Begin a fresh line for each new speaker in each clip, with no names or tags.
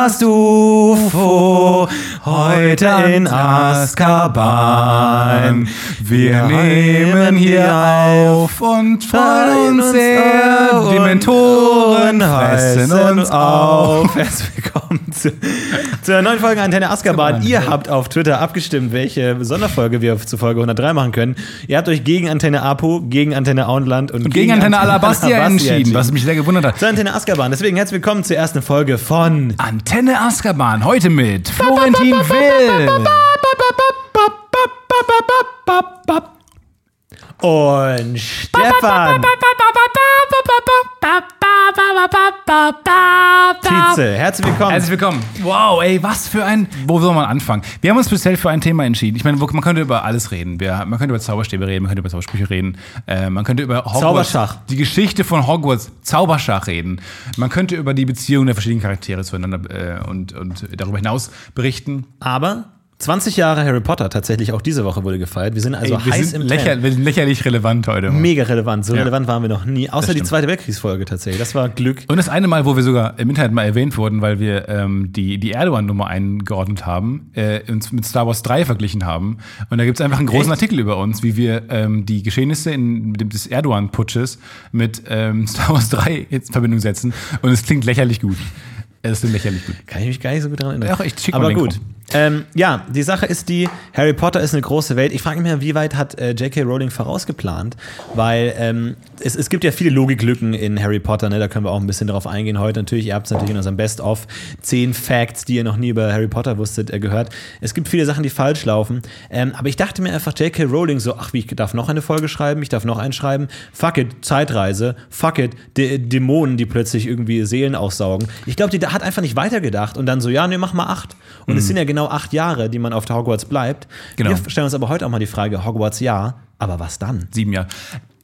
Podcast UFO, heute in Azkaban. Wir nehmen hier auf und freuen uns sehr. Die Mentoren fressen uns auf. Herzlich willkommen zu, zu einer neuen Folge Antenne Azkaban. Ihr habt auf Twitter abgestimmt, welche Sonderfolge wir zu Folge 103 machen können. Ihr habt euch gegen Antenne Apo, gegen Antenne Auenland und,
Und gegen Antenne Alabastia entschieden, was mich sehr gewundert hat.
Zu Antenne Azkaban. Deswegen herzlich willkommen zur ersten Folge von
Antenne Azkaban, heute mit Florentin Will.
und Stefan Tietze. Herzlich willkommen.
Herzlich willkommen. Wow, ey, was für ein. Wo soll man anfangen? Wir haben uns speziell für ein Thema entschieden. Ich meine, wo- man könnte über alles reden. Wir, man könnte über Zauberstäbe reden, man könnte über Zaubersprüche reden. Äh, man könnte über Hogwarts,
Zauberschach.
Die Geschichte von Hogwarts, Zauberschach reden. Man könnte über die Beziehung der verschiedenen Charaktere zueinander äh, und, und darüber hinaus berichten.
Aber 20 Jahre Harry Potter tatsächlich auch diese Woche wurde gefeiert. Wir sind also
Ey, wir,
heiß
sind
im
lächer,
Trend.
wir sind lächerlich relevant heute.
Mega relevant. So
Ja.
relevant waren wir noch nie. Außer die. Zweite Weltkriegsfolge tatsächlich. Das war Glück.
Und das eine Mal, wo wir sogar im Internet mal erwähnt wurden, weil wir ähm, die, die Erdogan-Nummer eingeordnet haben, äh, uns mit Star Wars 3 verglichen haben. Und da gibt es einfach einen großen
Echt?
Artikel über uns, wie wir ähm, die Geschehnisse in, des Erdogan-Putsches mit ähm, Star Wars 3 in Verbindung setzen. Und es klingt lächerlich gut. Es klingt lächerlich gut.
Kann ich mich gar nicht so gut daran erinnern.
Ach, ich schick mal
Aber gut.
Link
Ähm, ja, die Sache ist die, Harry Potter ist eine große Welt. Ich frage mich mal, wie weit hat äh, J.K. Rowling vorausgeplant? Weil ähm, es, es gibt ja viele Logiklücken in Harry Potter, ne? da können wir auch ein bisschen drauf eingehen heute. Natürlich, ihr habt es natürlich in unserem Best-of 10 Facts, die ihr noch nie über Harry Potter wusstet, äh, gehört. Es gibt viele Sachen, die falsch laufen. Ähm, aber ich dachte mir einfach, J.K. Rowling so, ach, wie, ich darf noch eine Folge schreiben, ich darf noch einen schreiben. Fuck it, Zeitreise. Fuck it, D Dämonen, die plötzlich irgendwie Seelen aussaugen. Ich glaube, die hat einfach nicht weitergedacht und dann so, ja, nee, mach mal acht. Und es sind ja genau acht Jahre, die man auf der Hogwarts bleibt.
Genau.
Wir stellen uns aber heute auch mal die Frage, Hogwarts ja, aber was dann?
Sieben Jahre.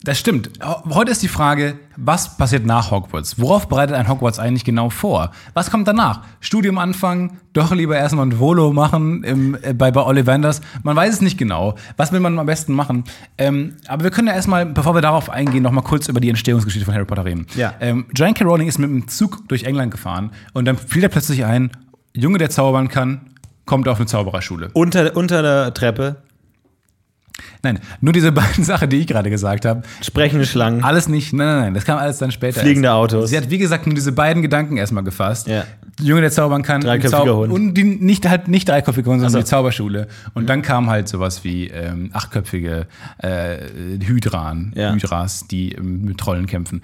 Das stimmt. Heute ist die Frage, was passiert nach Hogwarts? Worauf bereitet ein Hogwarts eigentlich genau vor? Was kommt danach? Studium anfangen? Doch lieber erstmal ein Volo machen im, äh, bei, bei Ollivanders? Man weiß es nicht genau. Was will man am besten machen? Ähm, aber wir können ja erstmal, bevor wir darauf eingehen, noch mal kurz über die Entstehungsgeschichte von Harry Potter reden.
Ja.
Ähm, J.K. Rowling ist mit dem Zug durch England gefahren und dann fiel er plötzlich ein, Junge, der zaubern kann, kommt auf eine Zaubererschule.
Unter, unter der Treppe,
Nein, nur diese beiden Sachen, die ich gerade gesagt habe,
sprechende Schlangen.
alles nicht, nein, nein, nein, das kam alles dann später.
Fliegende
erst.
Autos.
Sie hat, wie gesagt, nur diese beiden Gedanken erstmal gefasst.
Ja.
Junge, der zaubern kann.
Dreiköpfiger
Zau-
Hund.
Und die, nicht, halt nicht dreiköpfige Hund, sondern
so.
die Zauberschule. Und dann kam halt sowas wie ähm, achtköpfige äh, Hydran,
Ja.
Hydras, die ähm, mit Trollen kämpfen.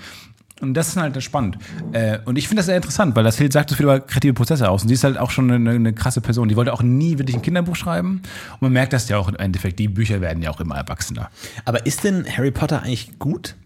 Und das ist halt spannend. Äh, und ich finde das sehr interessant, weil das Hild sagt so viel über kreative Prozesse aus. Und sie ist halt auch schon eine, eine krasse Person. Die wollte auch nie wirklich ein Kinderbuch schreiben. Und man merkt das ja auch im Endeffekt. Die Bücher werden ja auch immer erwachsener.
Aber ist denn Harry Potter eigentlich gut?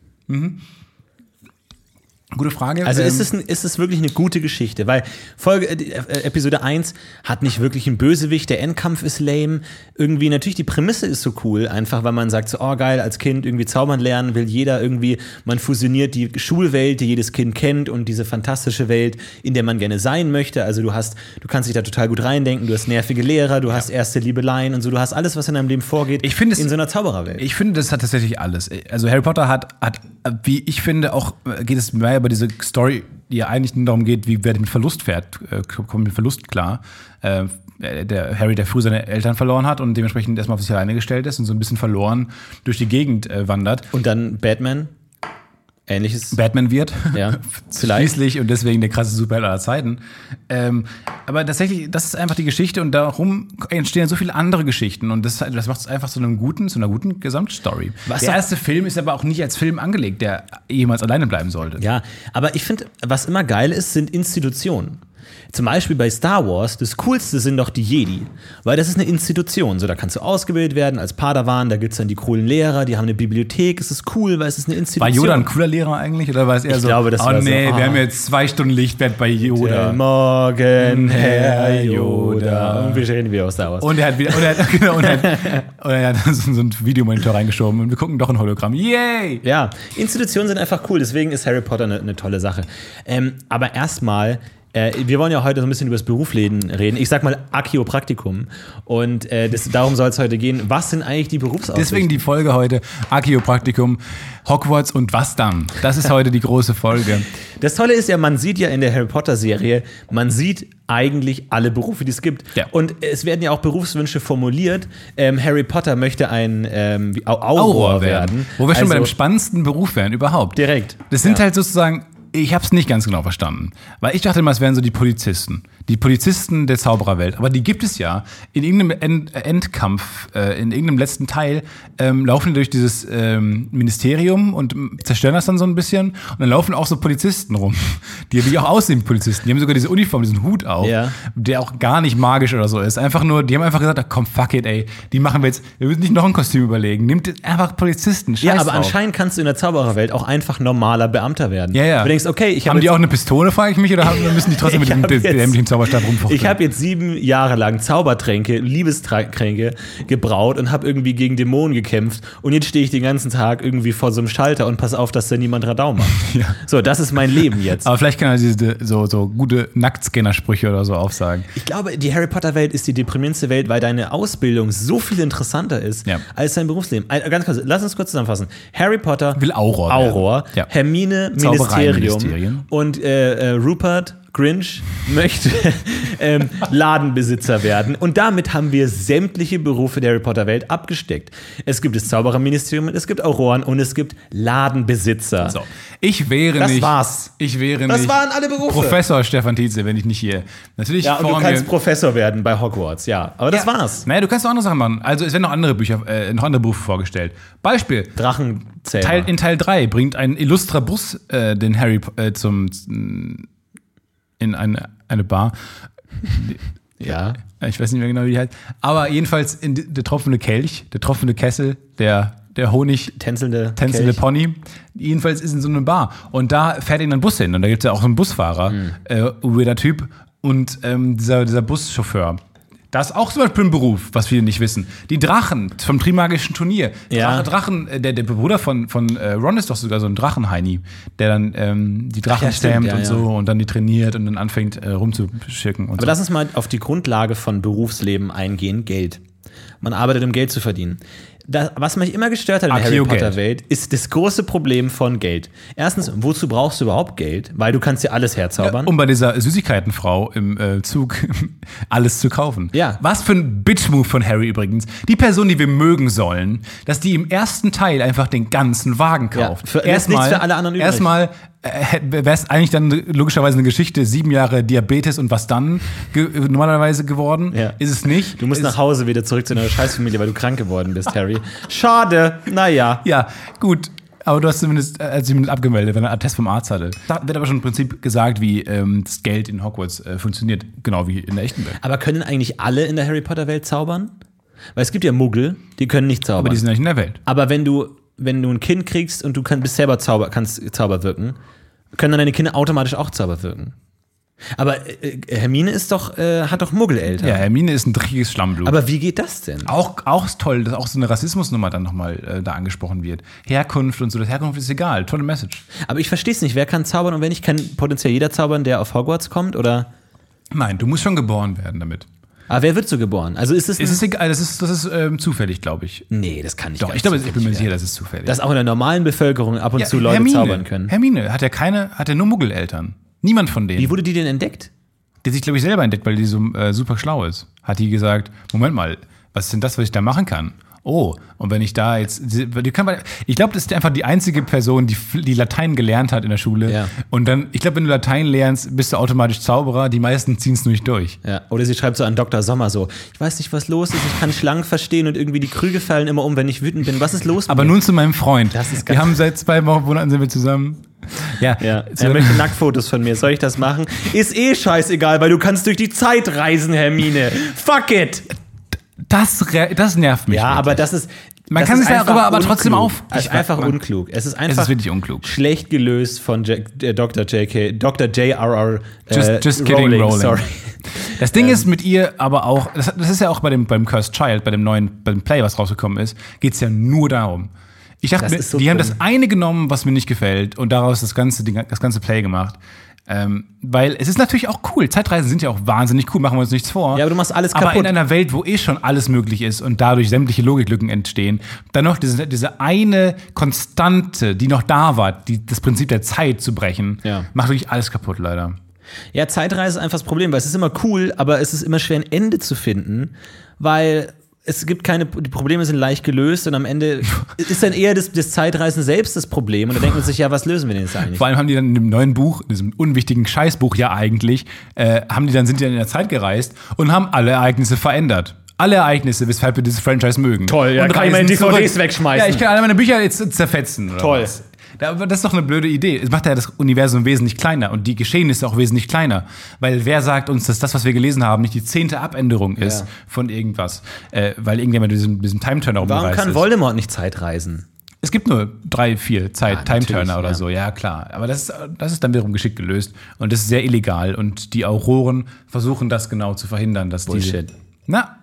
Gute Frage.
Also
Ähm,
ist, es ein, ist es wirklich eine gute Geschichte? Weil Folge, äh, äh, Episode 1 hat nicht wirklich einen Bösewicht, der Endkampf ist lame. Irgendwie, natürlich, die Prämisse ist so cool, einfach weil man sagt so, oh geil, als Kind irgendwie zaubern lernen will jeder irgendwie, man fusioniert die Schulwelt, die jedes Kind kennt und diese fantastische Welt, in der man gerne sein möchte. Also du hast, du kannst dich da total gut reindenken, du hast nervige Lehrer, du hast erste Liebeleien und so, du hast alles, was in deinem Leben vorgeht,
Ich finde es-
in so einer Zaubererwelt.
Ich finde, das hat tatsächlich alles. Also Harry Potter hat, hat wie ich finde, auch äh, geht es mehr über diese Story, die ja eigentlich nur darum geht, wie wer mit Verlust fährt, äh, kommt mit Verlust klar. Äh, der Harry, der früh seine Eltern verloren hat und dementsprechend erstmal auf sich alleine gestellt ist und so ein bisschen verloren durch die Gegend äh, wandert.
und dann Batman, ähnliches.
Batman wird.
Ja, vielleicht.
Schließlich und deswegen der krasse Superheld aller Zeiten. Ähm, aber tatsächlich, das ist einfach die Geschichte und darum entstehen so viele andere Geschichten und das, das macht es einfach zu einem guten, zu einer guten Gesamtstory.
Was
der erste Film ist aber auch nicht als Film angelegt, der jemals alleine bleiben sollte.
Ja, aber ich finde, was immer geil ist, sind Institutionen. Zum Beispiel bei Star Wars, das Coolste sind doch die Jedi. Weil das ist eine Institution. So, da kannst du ausgebildet werden als Padawan, da gibt es dann die coolen Lehrer, die haben eine Bibliothek, es ist cool, weil es ist eine
War
Institution.
Yoda ein cooler Lehrer eigentlich? Oder war es eher
Ich
so,
glaube, das
oh
war so,
nee,
ah.
wir haben jetzt zwei Stunden Lichtwert bei Yoda.
Guten Morgen, Herr Yoda. Und wir reden wieder aus Star Wars.
Und er hat wieder, und er hat, genau, und er hat, und er hat so, so einen Videomonitor reingeschoben und wir gucken doch ein Hologramm. Yay!
Ja, Institutionen sind einfach cool, deswegen ist Harry Potter eine, eine tolle Sache. Ähm, aber erstmal, Äh, wir wollen ja heute so ein bisschen über das Berufsleben reden. Ich sag mal Archäopraktikum. Und äh, das, darum soll es heute gehen. Was sind eigentlich die Berufsaussichten?
Deswegen die Folge heute, Archäopraktikum, Hogwarts und was dann? Das ist heute die große Folge.
Das Tolle ist ja, man sieht ja in der Harry Potter-Serie, man sieht eigentlich alle Berufe, die es gibt.
Ja.
Und es werden ja auch Berufswünsche formuliert. Ähm, Harry Potter möchte ein ähm, Auror, werden.
Wo wir schon bei
Also
dem spannendsten Beruf wären überhaupt.
Direkt.
Das sind
Ja.
halt sozusagen, ich habe es nicht ganz genau verstanden. Weil ich dachte immer, es wären so die Polizisten. Die Polizisten der Zaubererwelt. Aber die gibt es ja. In irgendeinem End Endkampf, äh, in irgendeinem letzten Teil, ähm, laufen die durch dieses ähm, Ministerium und zerstören das dann so ein bisschen. Und dann laufen auch so Polizisten rum, die wie auch aussehen Polizisten. Die haben sogar diese Uniform, diesen Hut auf,
Ja.
der auch gar nicht magisch oder so ist. Einfach nur, die haben einfach gesagt, ach, komm, fuck it, ey. Die machen wir jetzt, wir müssen nicht noch ein Kostüm überlegen. Nimmt einfach Polizisten. Scheiß
Ja, aber
drauf.
anscheinend kannst du in der Zaubererwelt auch einfach normaler Beamter werden.
Ja, ja.
Du denkst, okay, ich
haben
habe
die auch eine Pistole, frage ich mich, oder haben, müssen die trotzdem mit dem
jetzt-
dämlichen Zauberstab rumfuchteln?
Ich habe jetzt sieben Jahre lang Zaubertränke, Liebestränke gebraut und habe irgendwie gegen Dämonen gekämpft. Und jetzt stehe ich den ganzen Tag irgendwie vor so einem Schalter und pass auf, dass da niemand Radau macht.
Ja.
So, das ist mein Leben jetzt.
aber vielleicht kann er diese so, so gute Nacktscanner-Sprüche oder so aufsagen.
Ich glaube, die Harry Potter Welt ist die deprimierendste Welt, weil deine Ausbildung so viel interessanter ist
Ja.
als dein Berufsleben. Ganz kurz, lass uns kurz zusammenfassen. Harry Potter
Will Auror.
Auror,
Ja.
Hermine
Zaubereienministerien.
Ministerium und äh, äh, Rupert Grinch möchte ähm, Ladenbesitzer werden. Und damit haben wir sämtliche Berufe der Harry Potter Welt abgesteckt. Es gibt das Zaubererministerium, es gibt Auroren und es gibt Ladenbesitzer.
So. Ich wäre
Das
nicht.
war's.
Ich wäre
Das
nicht.
waren alle Berufe.
Professor Stefan Tietze, wenn ich nicht hier. Natürlich
Ja, und du kannst Professor werden bei Hogwarts, ja. Aber das
Ja.
war's.
Naja, du kannst auch andere Sachen machen. Also es werden noch andere Bücher, äh, noch andere Berufe vorgestellt. Beispiel.
Drachenzähmer.
Teil, in Teil 3 bringt ein illustrer Bus äh, den Harry äh, zum in eine, eine Bar.
ja.
Ich weiß nicht mehr genau, wie die heißt. Aber jedenfalls in der tropfende Kelch, der tropfende Kessel, der, der Honig,
Tänzelnde,
tänzelnde
Kelch.
Pony. Jedenfalls ist in so eine Bar. Und da fährt ihn ein Bus hin. Und da gibt es ja auch so einen Busfahrer,
Mhm.
äh, weirder Typ. Und ähm, dieser, dieser Buschauffeur. Das ist auch zum Beispiel ein Beruf, was viele nicht wissen. Die Drachen vom Trimagischen Turnier.
Ja.
Drache, Drachen, äh, der, der Bruder von, von äh, Ron ist doch sogar so ein Drachenheini, der dann ähm, die Drachen
ja, stimmt,
stammt
ja,
und so und dann die trainiert und dann anfängt äh, rumzuschicken und
Aber
so.
lass uns mal auf die Grundlage von Berufsleben eingehen, Geld. Man arbeitet, um Geld zu verdienen. Das, was mich immer gestört hat in der Harry. Potter Welt, ist das große Problem von Geld. Erstens, wozu brauchst du überhaupt Geld? Weil du kannst dir alles herzaubern.
Um bei dieser Süßigkeitenfrau im äh, Zug alles zu kaufen.
Ja.
Was für ein Bitch-Move von Harry übrigens. Die Person, die wir mögen sollen, dass die im ersten Teil einfach den ganzen Wagen
Ja,
kauft.
für- lässt nichts für alle anderen übrig.
Erstmal wäre es eigentlich dann logischerweise eine Geschichte, sieben Jahre Diabetes und was dann ge normalerweise geworden.
Ja.
Ist es nicht.
du musst nach Hause wieder zurück zu deiner Scheißfamilie, weil du krank geworden bist, Harry. Schade. Naja.
Ja, gut. Aber du hast zumindest, äh, zumindest abgemeldet, wenn er einen Attest vom Arzt hatte. Da wird aber schon im Prinzip gesagt, wie ähm, das Geld in Hogwarts äh, funktioniert, genau wie in der echten Welt.
Aber können eigentlich alle in der Harry Potter Welt zaubern? Weil es gibt ja Muggel, die können nicht zaubern.
Aber die sind nicht in der Welt.
Aber wenn du, wenn du ein Kind kriegst und du kann, bist selber Zauber, kannst Zauber wirken, können dann deine Kinder automatisch auch Zauber wirken. Aber äh, Hermine ist doch, äh, hat doch Muggeleltern.
Ja, Hermine ist ein dreckiges Schlammblut.
Aber wie geht das denn?
auch, auch ist toll, dass auch so eine Rassismusnummer dann nochmal äh, da angesprochen wird. Herkunft und so, das Herkunft ist egal. Tolle Message.
Aber ich verstehe es nicht. Wer kann zaubern und wer nicht? Kann potenziell jeder zaubern, der auf Hogwarts kommt? Oder?
Nein, du musst schon geboren werden damit.
Aber wer wird so geboren? Also ist es.
Es ist egal, das ist, das ist ähm, zufällig, glaube ich.
nee, das kann nicht.
Doch, ich glaube, ich bin mir sicher, das ist zufällig.
Dass auch in der normalen Bevölkerung ab und
Ja,
zu Leute
Hermine,
zaubern können.
Hermine hat ja keine, hat ja nur Muggeleltern. Niemand von denen.
Wie wurde die denn entdeckt?
die sich, glaube ich, selber entdeckt, weil die so äh, super schlau ist. Hat die gesagt, Moment mal, was ist denn das, was ich da machen kann? Oh, und wenn ich da jetzt, ich glaube, das ist einfach die einzige Person, die, die Latein gelernt hat in der Schule.
Ja.
Und dann, ich glaube, wenn du Latein lernst, bist du automatisch Zauberer. Die meisten ziehen es nicht durch.
Ja, oder sie schreibt so an Dr. Sommer so, ich weiß nicht, was los ist, ich kann Schlangen verstehen und irgendwie die Krüge fallen immer um, wenn ich wütend bin. Was ist los? mit
Aber nun zu meinem Freund.
Das ist
Wir haben seit zwei Wochen, Monaten sind wir zusammen. Ja,
Ja, er möchte Nacktfotos von mir. Soll ich das machen? Ist eh scheißegal, weil du kannst durch die Zeit reisen, Hermine. Fuck it!
Das, das nervt mich.
Ja,
wirklich.
aber das ist.
Man
das
kann
ist
sich darüber aber trotzdem auf-
Es ist einfach
man-
unklug. Es ist einfach
wirklich unklug.
schlecht gelöst von äh, Dr. J.K. Dr. J.R.R. Äh,
Just- just kidding, Rowling.
Sorry.
Das Ding ist mit ihr aber auch, das, das ist ja auch bei dem, beim Cursed Child, bei dem neuen beim Play, was rausgekommen ist, geht es ja nur darum. Ich dachte,
ist so
die haben
dumm.
das eine genommen, was mir nicht gefällt, und daraus das ganze, das ganze Play gemacht. Ähm, weil es ist natürlich auch cool. Zeitreisen sind ja auch wahnsinnig cool, machen wir uns nichts vor.
Ja, aber du machst alles
Aber
kaputt.
in einer Welt, wo eh schon alles möglich ist und dadurch sämtliche Logiklücken entstehen, dann noch diese, diese eine Konstante, die noch da war, die, das Prinzip der Zeit zu brechen,
Ja.
macht wirklich alles kaputt, leider.
Ja, Zeitreise ist einfach das Problem, weil es ist immer cool, aber es ist immer schwer, ein Ende zu finden, weil es gibt keine, die Probleme sind leicht gelöst und am Ende ist dann eher das, das Zeitreisen selbst das Problem und da denkt man sich, ja, was lösen wir denn jetzt eigentlich?
Vor allem haben die dann in dem neuen Buch, in diesem unwichtigen Scheißbuch ja eigentlich, äh, haben die dann, sind die dann in der Zeit gereist und haben alle Ereignisse verändert. Alle Ereignisse, weshalb wir dieses Franchise mögen.
Toll, ja,
und
kann ich meine DVDs
zurück.
wegschmeißen.
Ja, ich kann alle meine Bücher jetzt zerfetzen. Oder
Toll.
Was. Das ist doch eine blöde Idee. Es macht ja das Universum wesentlich kleiner und die Geschehnisse auch wesentlich kleiner. Weil wer sagt uns, dass das, was wir gelesen haben, nicht die zehnte Abänderung ist
Ja.
von irgendwas? Äh, weil irgendjemand mit diesem, diesem Time-Turner
Warum
rumgereist
kann
ist.
Voldemort nicht Zeitreisen?
Es gibt nur drei, vier Zeit,
Ja,
Time-Turner oder
ja.
so, ja klar. Aber das ist, das ist dann wiederum geschickt gelöst. Und das ist sehr illegal. Und die Auroren versuchen das genau zu verhindern, dass
Bullshit.
die. Na.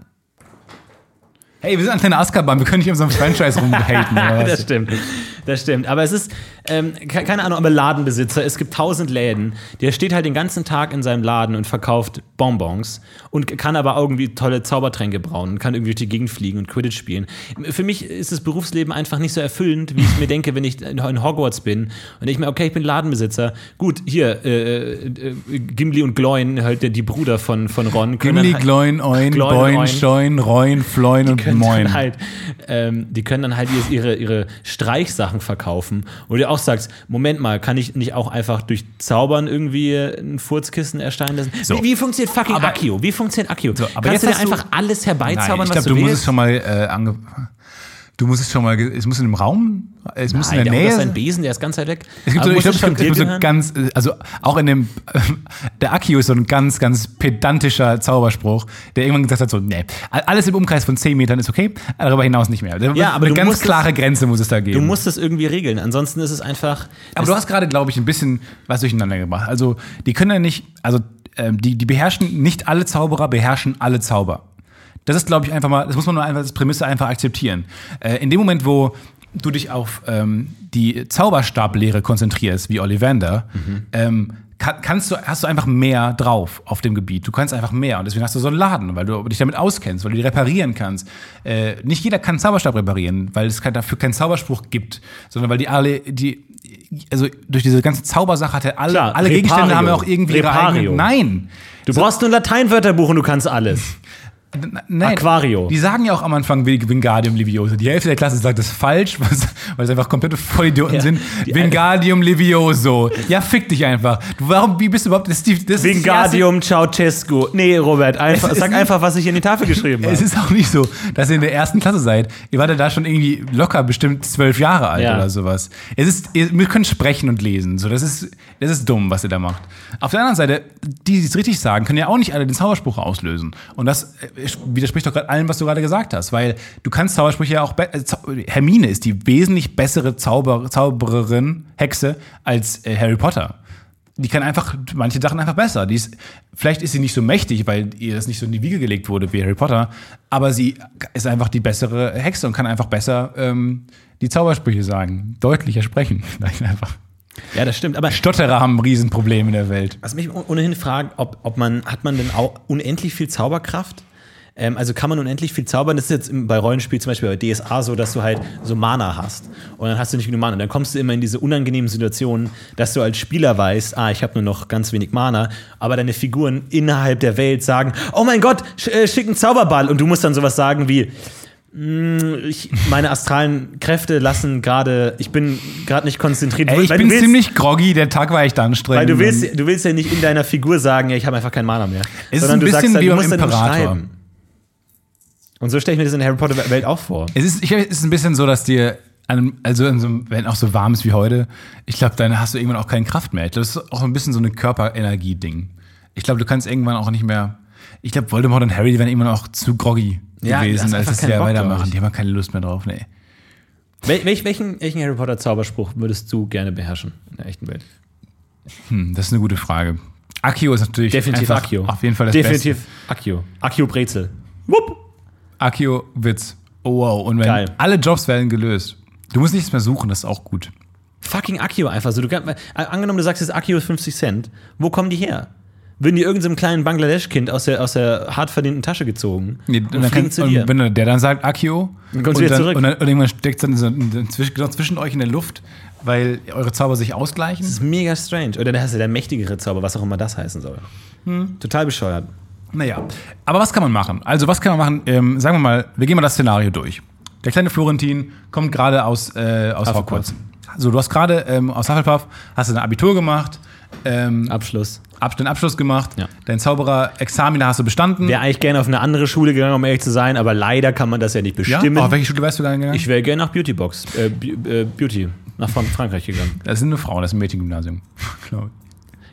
Hey, wir sind ein kleiner Azkaban, wir können nicht in so einem Franchise rumhaten.
das stimmt. Das stimmt. Aber es ist, ähm, ke- keine Ahnung, aber Ladenbesitzer, es gibt tausend Läden, der steht halt den ganzen Tag in seinem Laden und verkauft Bonbons und kann aber irgendwie tolle Zaubertränke brauen und kann irgendwie durch die Gegend fliegen und Quidditch spielen. Für mich ist das Berufsleben einfach nicht so erfüllend, wie ich mir denke, wenn ich in Hogwarts bin und ich mir, okay, ich bin Ladenbesitzer. Gut, hier, äh, äh, Gimli und Gloin, halt die- Brüder von, von Ron, können
Gimli,
halt-
Gloin, Oin,
Gloin,
Boin,
Oin.
Scheun, Reun, Floin und Moin.
Halt, ähm, die können dann halt ihre, ihre Streichsachen verkaufen. Wo du auch sagst, Moment mal, kann ich nicht auch einfach durch Zaubern irgendwie ein Furzkissen erstellen lassen?
So.
Wie, wie funktioniert fucking
Aber-
Akio? Wie funktioniert Akio?
So, aber
Kannst
jetzt
du dir
du-
einfach alles herbeizaubern,
Nein, ich
was
glaube,
du
du musst
willst?
es schon mal äh, ange Du musst es schon mal, es muss in einem Raum, es muss in
Nein,
der
der
Nähe
Nähe
sein.
sein Besen, der ist ganz weit weg.
Es gibt so, ich glaube,
es
gibt so ganz, also auch in dem, der Akio ist so ein ganz, ganz pedantischer Zauberspruch, der irgendwann gesagt hat, so, nee, alles im Umkreis von 10 Metern ist okay, darüber hinaus nicht mehr.
Ja, aber
eine ganz klare
es-
Grenze muss es da geben.
Du musst es irgendwie regeln, ansonsten ist es einfach.
aber du hast gerade, glaube ich, ein bisschen was durcheinander gebracht. Also, die können ja nicht, also, ähm, die, die beherrschen, nicht alle Zauberer beherrschen alle Zauber. Das ist, glaube ich, einfach mal, das muss man nur einfach als Prämisse einfach akzeptieren. Äh, in dem Moment, wo du dich auf ähm, die Zauberstablehre konzentrierst, wie Ollivander, ähm, kann, kannst du, hast du einfach mehr drauf auf dem Gebiet. Du kannst einfach mehr. Und deswegen hast du so einen Laden, weil du dich damit auskennst, weil du die reparieren kannst. Äh, nicht jeder kann Zauberstab reparieren, weil es kein, dafür keinen Zauberspruch gibt, sondern weil die alle, die, also durch diese ganze Zaubersache hat er alle,
Klar,
alle Gegenstände haben ja auch irgendwie ihre
Repario.
eigenen. Nein!
Du brauchst nur ein Lateinwörterbuch und du kannst alles.
Nein,
Aquario.
Die sagen ja auch am Anfang Wingardium Levioso. Die Hälfte der Klasse sagt das falsch, weil es einfach komplette Vollidioten
Ja,
sind. Wingardium Levioso. Ja, fick dich einfach. Du, warum, wie bist du überhaupt, das ist die, das
Wingardium Ceausescu. Nee, Robert, einfach, sag
nicht-
einfach, was ich in die Tafel geschrieben habe.
es ist auch nicht so, dass ihr in der ersten Klasse seid. Ihr wart ja da schon irgendwie locker bestimmt zwölf Jahre alt
Ja.
oder sowas. Es ist, ihr, wir können sprechen und lesen. So, das ist, das ist dumm, was ihr da macht. Auf der anderen Seite, die, die es richtig sagen, können ja auch nicht alle den Zauberspruch auslösen. Und das äh, widerspricht doch gerade allem, was du gerade gesagt hast, weil du kannst Zaubersprüche ja auch. Äh, Hermine ist die wesentlich bessere Zauber Zaubererin, Hexe, als äh, Harry Potter. Die kann einfach manche Sachen einfach besser. Die ist, vielleicht ist sie nicht so mächtig, weil ihr das nicht so in die Wiege gelegt wurde wie Harry Potter, aber sie ist einfach die bessere Hexe und kann einfach besser ähm, die Zaubersprüche sagen, deutlicher sprechen. Vielleicht einfach.
Ja, das stimmt. Aber
Stotterer haben ein Riesenproblem in der Welt.
Was mich ohnehin fragt, ob, ob man, hat man denn auch unendlich viel Zauberkraft? Ähm, also kann man unendlich viel zaubern? Das ist jetzt bei Rollenspiel zum Beispiel bei DSA so, dass du halt so Mana hast. Und dann hast du nicht genug Mana. Und dann kommst du immer in diese unangenehmen Situationen, dass du als Spieler weißt, ah, ich habe nur noch ganz wenig Mana, aber deine Figuren innerhalb der Welt sagen, oh mein Gott, sch äh, schick einen Zauberball. Und du musst dann sowas sagen wie, "Mm, ich, meine astralen Kräfte lassen gerade, ich bin gerade nicht konzentriert.
Ey, ich bin
willst-
ziemlich groggy, der Tag war echt anstrengend.
weil du willst, du willst ja nicht in deiner Figur sagen, ja, ich habe einfach keinen Mana mehr.
Ist
Sondern
ein
du
bisschen
sagst
wie
du
beim Imperator.
Und so stelle ich mir das in der Harry Potter Welt auch vor.
Es ist, ich, es ist ein bisschen so, dass dir, an, also in so, wenn auch so warm ist wie heute, ich glaube, dann hast du irgendwann auch keine Kraft mehr. Ich glaube, das ist auch ein bisschen so eine Körperenergie-Ding. Ich glaube, du kannst irgendwann auch nicht mehr. Ich glaube, Voldemort und Harry die wären irgendwann auch zu groggy
Ja,
gewesen, als dass
Bock, glaub
weitermachen. Die haben keine Lust mehr drauf. Nee.
Wel welch, welchen, welchen Harry Potter Zauberspruch würdest du gerne beherrschen in der echten Welt?
Hm, das ist eine gute Frage. Akio ist natürlich
Definitiv Akio.
auf jeden Fall das
Definitiv
Beste.
Akio. Akio Brezel. Wupp.
Akio Witz. Oh wow. Und wenn
Geil.
alle Jobs werden gelöst. Du musst nichts mehr suchen, das ist auch gut.
fucking Akio einfach so. Du kannst, äh, angenommen, du sagst jetzt Akio ist 50 Cent. Wo kommen die her? Würden die irgendeinem kleinen Bangladesch-Kind aus der, aus der hart verdienten Tasche gezogen?
Nee,
und
und dann
fliegen
kann,
zu dir.
und wenn der dann sagt Akio,
Dann kommst
und,
du wieder
dann,
zurück.
und, dann, und irgendwann steckt es dann so zwischen, genau zwischen euch in der Luft, weil eure Zauber sich ausgleichen.
Das ist mega strange. Oder dann hast du der mächtigere Zauber, was auch immer das heißen soll.
Hm.
Total bescheuert.
Naja, aber was kann man machen? Also was kann man machen? Ähm, sagen wir mal, wir gehen mal das Szenario durch. Der kleine Florentin kommt gerade aus, äh, aus
Hufflepuff.
Hogwarts. So, du hast gerade ähm, aus Hufflepuff, hast du ein Abitur gemacht, ähm,
Abschluss.
Ab- den Abschluss gemacht,
Ja.
dein Zauberer-Examina hast du bestanden.
Wäre eigentlich gerne auf eine andere Schule gegangen, um ehrlich zu sein, aber leider kann man das ja nicht
ja?
bestimmen.
Auf welche Schule wärst du gegangen?
ich wäre gerne nach Beautybox, äh, äh, Beauty, nach Fran- Frankreich gegangen.
das sind nur Frauen, das ist ein Mädchengymnasium. Glaub ich.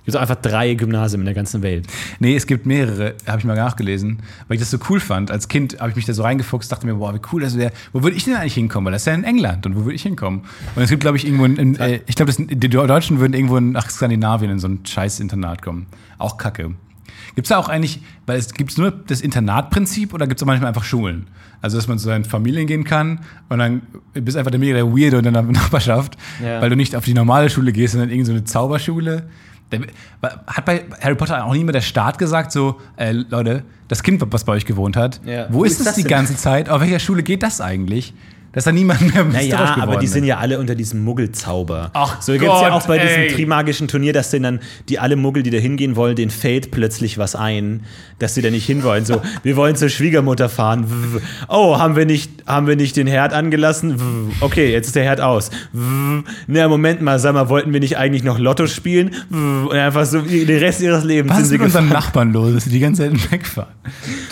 Gibt es einfach drei Gymnasien in der ganzen Welt.
Nee, es gibt mehrere, habe ich mal nachgelesen, weil ich das so cool fand. Als Kind habe ich mich da so reingefuchst, dachte mir, boah, wie cool das wäre. Wo würde ich denn eigentlich hinkommen? Weil das ist ja in England und wo würde ich hinkommen? Und es gibt, glaube ich, irgendwo in, in äh, ich glaube, die Deutschen würden irgendwo nach Skandinavien in so ein scheiß Internat kommen. Auch kacke. Gibt es da auch eigentlich, weil es gibt nur das Internatprinzip oder gibt es auch manchmal einfach Schulen? Also, dass man zu seinen Familien gehen kann und dann bist einfach der mega der Weirdo in der Nachbarschaft,
Ja.
weil du nicht auf die normale Schule gehst, sondern irgendeine so eine Zauberschule. Der, hat bei Harry Potter auch nie mehr der Staat gesagt, so, äh, Leute, das Kind, was bei euch gewohnt hat,
Ja.
wo,
Wo
ist
ist
es
das
die ganze Zeit? Auf welcher Schule geht das eigentlich? Dass da niemand mehr
Naja,
misstrauisch
aber
geworden
die
ist.
sind ja alle unter diesem Muggelzauber.
Ach
so gibt es ja auch bei
ey.
diesem Trimagischen Turnier, dass denen dann die alle Muggel, die da hingehen wollen, denen fällt plötzlich was ein, dass sie da nicht hinwollen. So, wir wollen zur Schwiegermutter fahren. Oh, haben wir nicht, haben wir nicht den Herd angelassen? Okay, jetzt ist der Herd aus. Na, Moment mal, sag mal, wollten wir nicht eigentlich noch Lotto spielen? Und einfach so den Rest ihres Lebens
Was
sind
ist
sie
mit unseren. Nachbarn los, dass sie die ganze Zeit wegfahren?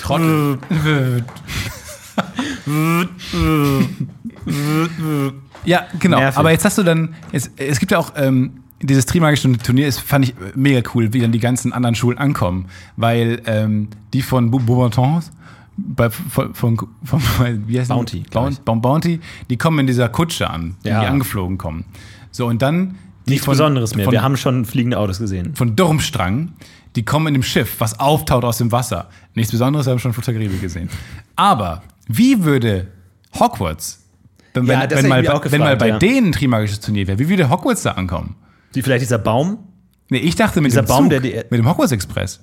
Trottel. Ja, genau.
Nervig.
Aber jetzt hast du dann, es, es gibt ja auch ähm, dieses Trimagische Turnier, ist, fand ich äh, mega cool, wie dann die ganzen anderen Schulen ankommen. Weil ähm, die von Beauxbatons, bei, von, von, von, wie heißt
Bounty,
Bounty. Bounty, die kommen in dieser Kutsche an,
Ja.
die angeflogen kommen. So, und dann
Nichts
von-
Besonderes mehr.
Von,
wir haben schon fliegende Autos gesehen.
von Durmstrang, die kommen in dem Schiff, was auftaucht aus dem Wasser. Nichts Besonderes, haben wir schon Flucht der Karibik gesehen. Aber wie würde Hogwarts, wenn,
Ja,
wenn, wenn, mal,
ich auch
wenn mal
gefragt,
bei
ja.
denen ein Trimagisches Turnier wäre, wie würde Hogwarts da ankommen?
Die, vielleicht dieser Baum?
Nee, ich dachte mit
Dieser
dem
Baum,
Zug,
der die-
mit dem Hogwarts Express.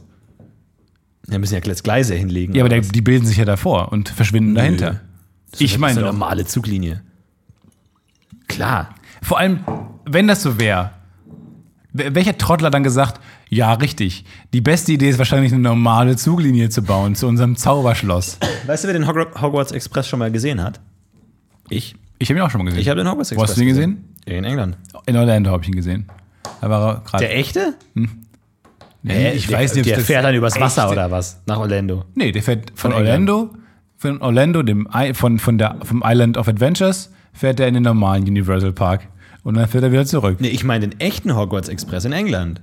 Wir müssen ja jetzt Gleise hinlegen.
Ja, aber der, die bilden sich ja davor und verschwinden dahinter. Ich
Das ist
meine,
eine
doch.
normale Zuglinie. Klar.
vor allem, wenn das so wäre, welcher Trottel hat dann gesagt, ja, richtig, die beste Idee ist wahrscheinlich eine normale Zuglinie zu bauen zu unserem Zauberschloss.
Weißt du, wer den Hog- Hogwarts Express schon mal gesehen hat? Ich.
Ich habe ihn auch schon mal gesehen.
Ich habe den Hogwarts
Wo
Express.
hast du ihn gesehen?
In England.
In Orlando habe ich ihn gesehen. Da war er gerade.
Der echte?
Nee, ich
der,
weiß nicht, ob
der
das
fährt dann übers Wasser
echte-
oder was? Nach Orlando.
Nee, der fährt von,
Von.
Orlando, von Orlando, dem von, von der, vom Island of Adventures, fährt er in den normalen Universal Park. Und dann fährt er wieder zurück.
Nee, ich meine den echten Hogwarts Express in England.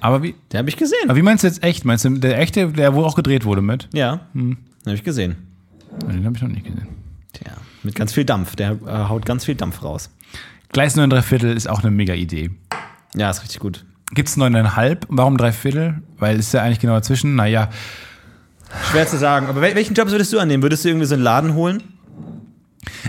Aber wie,
Den habe ich gesehen.
aber wie meinst du jetzt echt? Meinst du der echte, der wo auch gedreht wurde mit?
ja,
Hm.
den habe ich gesehen.
Den habe ich noch nicht gesehen.
Tja, mit ganz viel Dampf. Der äh, haut ganz viel Dampf raus.
Gleis 9 3 Viertel ist auch eine mega Idee.
Ja, ist richtig gut.
Gibt es 9,5? Warum 3 Viertel? Weil es ist ja eigentlich genau dazwischen. Naja,
Schwer zu sagen. Aber wel welchen Job würdest du annehmen? Würdest du irgendwie so einen Laden holen?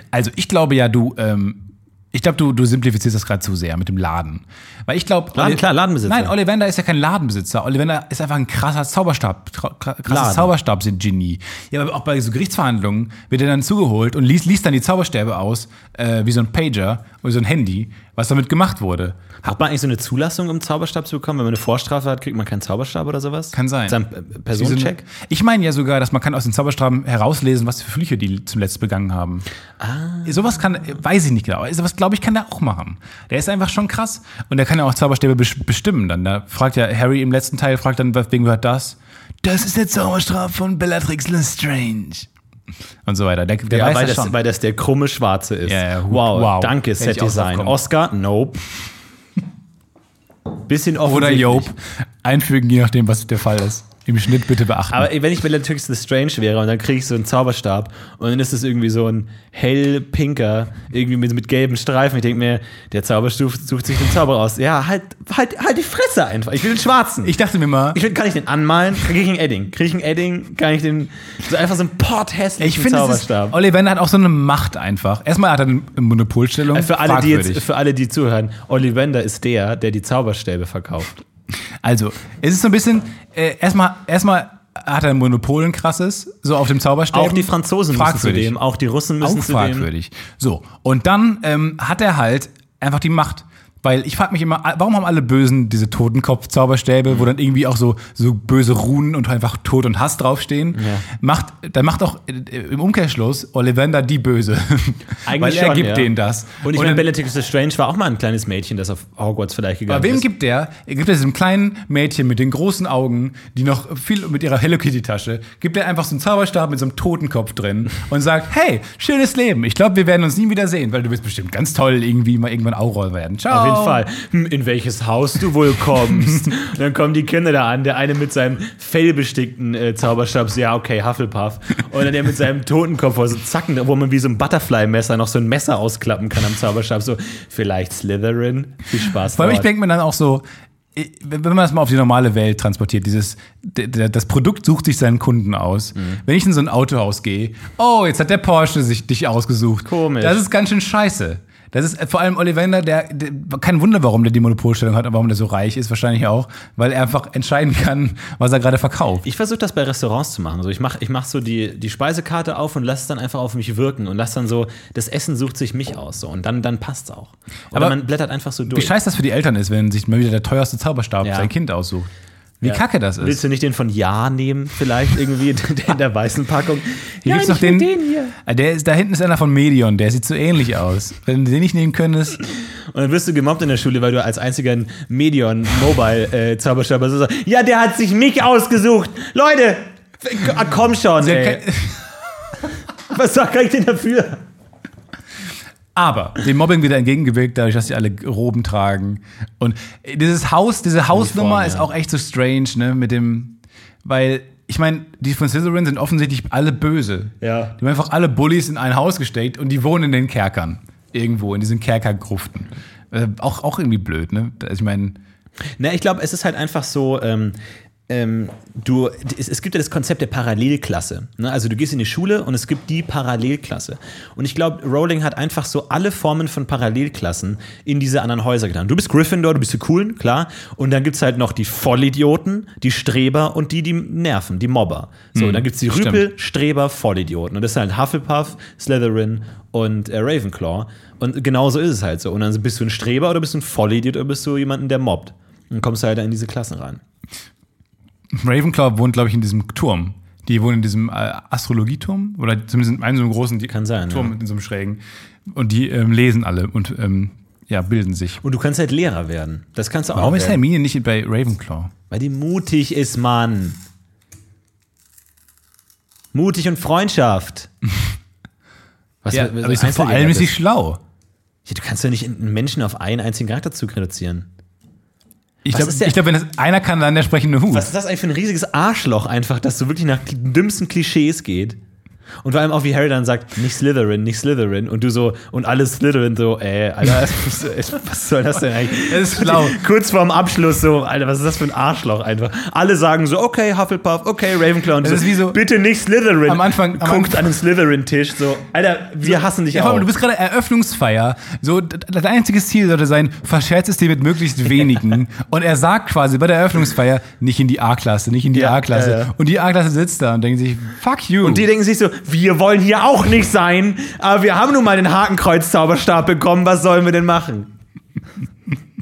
Also ich glaube ja, du, ähm, ich glaube, du, du simplifizierst das gerade zu sehr mit dem Laden. Weil ich glaube.
Laden, klar, Ladenbesitzer.
Nein, Ollivander ist ja kein Ladenbesitzer. Ollivander ist einfach ein krasser Zauberstab, krasses. Zauberstabsgenie. Ja, aber auch bei so Gerichtsverhandlungen wird er dann zugeholt und liest, liest dann die Zauberstäbe aus, äh, wie so ein Pager oder so ein Handy, was damit gemacht wurde.
Hat man eigentlich so eine Zulassung, um Zauberstab zu bekommen? Wenn man eine Vorstrafe hat, kriegt man keinen Zauberstab oder sowas?
Kann sein.
Sein äh, Personencheck?
Ich meine ja sogar, dass man kann aus den Zauberstaben herauslesen, was für Flüche die zuletzt begangen haben. Ah. Sowas kann, weiß ich nicht genau, aber sowas glaube ich kann der auch machen. Der ist einfach schon krass und der kann ja auch Zauberstäbe bes- bestimmen. Dann da fragt ja Harry im letzten Teil fragt dann, wem gehört das? Das ist der Zauberstab von Bellatrix Lestrange. Und so weiter. Der, der
Ja,
weiß
weil,
das schon.
weil das der krumme Schwarze ist.
Ja, ja,
wow,
wow.
danke,
Hätte drauf kommen.
Oscar? Nope. Bisschen
Oder
offensichtlich.
Job einfügen, je nachdem, was der Fall ist. Im Schnitt bitte beachten.
Aber wenn ich Bellatrix Strange wäre und dann kriege ich so einen Zauberstab und dann ist es irgendwie so ein hellpinker, irgendwie mit, mit gelben Streifen. Ich denke mir, der Zauberstuf sucht sich den Zauber aus. Ja, halt, halt, halt die Fresse einfach. Ich will den schwarzen.
ich dachte mir mal,
Ich will, kann ich den anmalen? Kriege ich einen Edding? Kriege ich einen Edding? Kann ich den so einfach so einen porthässlichen
ich finde, es ist,
Zauberstab?
Ollivander hat auch so eine Macht einfach. Erstmal hat er eine Monopolstellung.
Äh, für alle, die jetzt, für alle, die zuhören, Ollivander ist der, der die Zauberstäbe verkauft.
Also, es ist so ein bisschen, äh, erstmal, erstmal hat er ein Monopol, ein krasses, so auf dem Zauberstab.
Auch die Franzosen müssen zu
Fragwürdig.
dem, auch die Russen müssen
auch
zu dem.
fragwürdig. So, und dann ähm, hat er halt einfach die Macht. Weil ich frage mich immer, warum haben alle Bösen diese Totenkopf-Zauberstäbe, wo dann irgendwie auch so, so böse Runen und einfach Tod und Hass draufstehen? Macht, dann macht auch äh, im Umkehrschluss Ollivander die Böse. Weil er
schon,
gibt
ja.
denen das.
Und ich meine, Bellatrix Strange war auch mal ein kleines Mädchen, das auf Hogwarts vielleicht gegangen
aber wem
ist.
gibt der? Er gibt er diesem kleinen Mädchen mit den großen Augen, die noch viel mit ihrer Hello Kitty Tasche, gibt er einfach so einen Zauberstab mit so einem Totenkopf drin und sagt, hey, schönes Leben. Ich glaube, wir werden uns nie wieder sehen, weil du wirst bestimmt ganz toll irgendwie mal irgendwann Auror werden. Ciao.
Jeden Fall. Hm, in welches Haus du wohl kommst. Dann kommen die Kinder da an, der eine mit seinem fellbestickten äh, Zauberstab, so, ja, okay, Hufflepuff. Und dann der mit seinem Totenkopf, wo so Zacken, wo man wie so ein Butterfly-Messer noch so ein Messer ausklappen kann am Zauberstab. So, vielleicht Slytherin. Viel Spaß.
Vor allem, ich denke mir dann auch so, wenn man das mal auf die normale Welt transportiert, dieses, das Produkt sucht sich seinen Kunden aus.
Mhm.
Wenn ich in so ein Autohaus gehe, oh, jetzt hat der Porsche sich dich ausgesucht.
Komisch.
Das ist ganz schön scheiße. Das ist äh, vor allem Ollivander, der, der kein Wunder, warum der die Monopolstellung hat und warum der so reich ist, wahrscheinlich auch, weil er einfach entscheiden kann, was er gerade verkauft.
Ich versuche das bei Restaurants zu machen. Also ich mache ich mach so die, die Speisekarte auf und lasse es dann einfach auf mich wirken und lasse dann so, das Essen sucht sich mich aus. So, und dann, dann passt es auch. Oder
Aber
man blättert einfach so
Wie
durch.
scheiße das für die Eltern ist, wenn sich mal wieder der teuerste Zauberstab
Ja.
sein Kind aussucht. Wie
Ja.
kacke das
Willst
ist.
du nicht den von Ja nehmen, vielleicht irgendwie der in der weißen Packung?
Hier gibt's noch
ich will
den,
hier.
Ah, Der ist, da hinten ist einer von Medion, der sieht so ähnlich aus. Wenn du den nicht nehmen könntest,
Und dann wirst du gemobbt in der Schule, weil du als einziger einen Medion Mobile äh, Zauberstab. So, ja, der hat sich mich ausgesucht. Leute, komm schon. Ey. Was sag ich denn dafür?
Aber dem Mobbing wieder entgegengewirkt, dadurch, dass sie alle Roben tragen. Und dieses Haus, diese Hausnummer ist auch echt so strange, ne? Mit dem, weil ich meine, die von Slytherin sind offensichtlich alle böse.
Ja.
Die haben einfach alle Bullies in ein Haus gesteckt und die wohnen in den Kerkern. Irgendwo, in diesen Kerkergruften. Äh, auch, auch irgendwie blöd, ne? Also ich meine,
Na, ich glaube, es ist halt einfach so, ähm, ähm, du, es, es gibt ja das Konzept der Parallelklasse. Ne? Also du gehst in die Schule und es gibt die Parallelklasse. Und ich glaube, Rowling hat einfach so alle Formen von Parallelklassen in diese anderen Häuser getan. Du bist Gryffindor, du bist die Coolen, klar. Und dann gibt es halt noch die Vollidioten, die Streber und die, die nerven, die Mobber. So, und dann gibt es die
stimmt.
Rüpel, Streber, Vollidioten. Und das sind halt Hufflepuff, Slytherin und äh, Ravenclaw. Und genauso ist es halt so. Und dann bist du ein Streber oder bist du ein Vollidiot oder bist du jemanden, der mobbt. Und dann kommst du halt in diese Klassen rein.
Ravenclaw wohnt, glaube ich, in diesem Turm. Die wohnen in diesem äh, Astrologieturm oder zumindest in einem so einem großen
Kann sein,
Turm
ja.
in so einem schrägen. Und die ähm, lesen alle und ähm, ja, bilden sich.
Und du kannst halt Lehrer werden. Das kannst du auch.
Warum ist
werden.
Hermine nicht bei Ravenclaw?
Weil die mutig ist, Mann. Mutig und Freundschaft. Was
Ja,
was-
aber ich sag, vor allem ist sie schlau.
Ja, du kannst ja nicht einen Menschen auf einen einzigen Charakterzug reduzieren.
Ich glaube, glaub, wenn das einer kann, dann der sprechende Hut.
Was ist das eigentlich für ein riesiges Arschloch einfach, dass so wirklich nach den dümmsten Klischees geht? Und vor allem auch wie Harry dann sagt, nicht Slytherin, nicht Slytherin. Und du so, und alle Slytherin so, ey, Alter, was soll das denn eigentlich?
Das ist schlau.
Kurz vorm Abschluss so, Alter, was ist das für ein Arschloch einfach? Alle sagen so, okay, Hufflepuff, okay, Ravenclaw. Und
Das ist wie so-
bitte nicht Slytherin.
Am Anfang- am
Guckt an den Slytherin-Tisch so, Alter, wir hassen dich
Ja, vor
auch.
allem, du bist gerade Eröffnungsfeier. So, d- das einzige Ziel sollte sein, verscherzt es dir mit möglichst wenigen. und er sagt quasi bei der Eröffnungsfeier, nicht in die A-Klasse, nicht in die
Ja,
A-Klasse.
ja.
Und die A-Klasse sitzt da und denkt sich, fuck you.
Und die denken sich so, wir wollen hier auch nicht sein, aber wir haben nun mal den Hakenkreuz-Zauberstab bekommen, was sollen wir denn machen?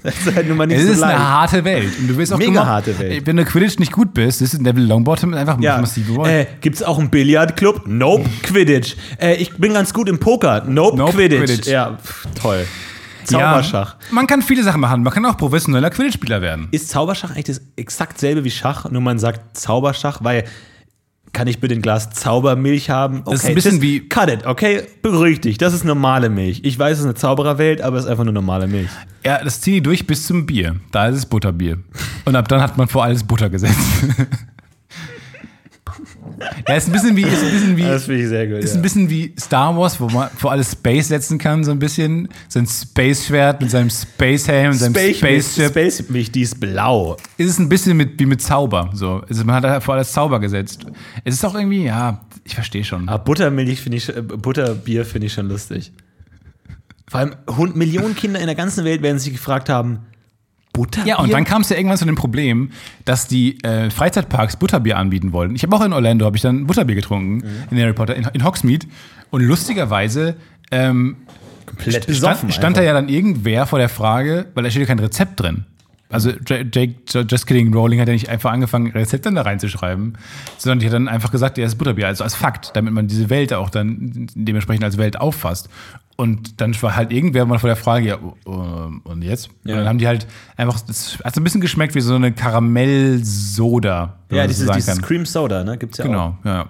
Das ist halt nun mal nicht
es
so
ist
leicht.
eine harte Welt. Und du wirst auch
Mega
gemobbt.
harte Welt.
Wenn du Quidditch nicht gut bist, ist Neville Longbottom einfach
ja.
massive Rolle.
äh, gibt's auch einen Billardclub? Nope, Quidditch. Äh, ich bin ganz gut im Poker? Nope,
Nope,
Quidditch.
Quidditch.
Ja, pff, toll. Zauberschach.
Ja, man kann viele Sachen machen. Man kann auch professioneller Quidditch-Spieler werden.
Ist Zauberschach eigentlich das exakt selbe wie Schach, nur man sagt Zauberschach, weil kann ich bitte ein Glas Zaubermilch haben? Okay,
ist ein bisschen wie-
Cut it, okay? Beruhig dich, das ist normale Milch. Ich weiß, es ist eine Zaubererwelt, aber es ist einfach nur normale Milch.
Ja, das ziehen die durch bis zum Bier. Da ist es Butterbier. Und ab dann hat man vor alles Butter gesetzt. Ja, ist ein bisschen wie, ist ein bisschen wie,
Das finde ich sehr gut.
ist ein bisschen wie Star Wars, wo man vor alles Space setzen kann, so ein bisschen. Sein Space-Schwert mit seinem Space-Helm und seinem
Space,
Spaceship.
Space mich, die ist blau.
ist es ein bisschen mit, wie mit Zauber. So. Also man hat da vor alles Zauber gesetzt. Es ist auch irgendwie, ja, ich verstehe schon.
Aber Buttermilch finde ich, äh, Butterbier finde ich schon lustig. Vor allem Millionen Kinder in der ganzen Welt werden sich gefragt haben, Butterbier?
Ja, und dann kam es ja irgendwann zu dem Problem, dass die äh, Freizeitparks Butterbier anbieten wollten. Ich habe auch in Orlando habe ich dann Butterbier getrunken in Harry Potter in, in Hogsmeade und lustigerweise ähm,
komplett
stand, stand da ja dann irgendwer vor der Frage, weil da steht ja kein Rezept drin. Also Jake, Just Kidding, Rowling hat ja nicht einfach angefangen, Rezepte da reinzuschreiben, sondern die hat dann einfach gesagt, ja, es ist Butterbier, also als Fakt, damit man diese Welt auch dann dementsprechend als Welt auffasst. Und dann war halt irgendwer mal vor der Frage, ja, ähm, und jetzt?
Ja.
Und dann haben die halt einfach, das hat so ein bisschen geschmeckt wie so eine Karamell-Soda.
Ja,
man so
dieses, dieses. Cream Soda, ne? Gibt's ja auch.
Genau, ja.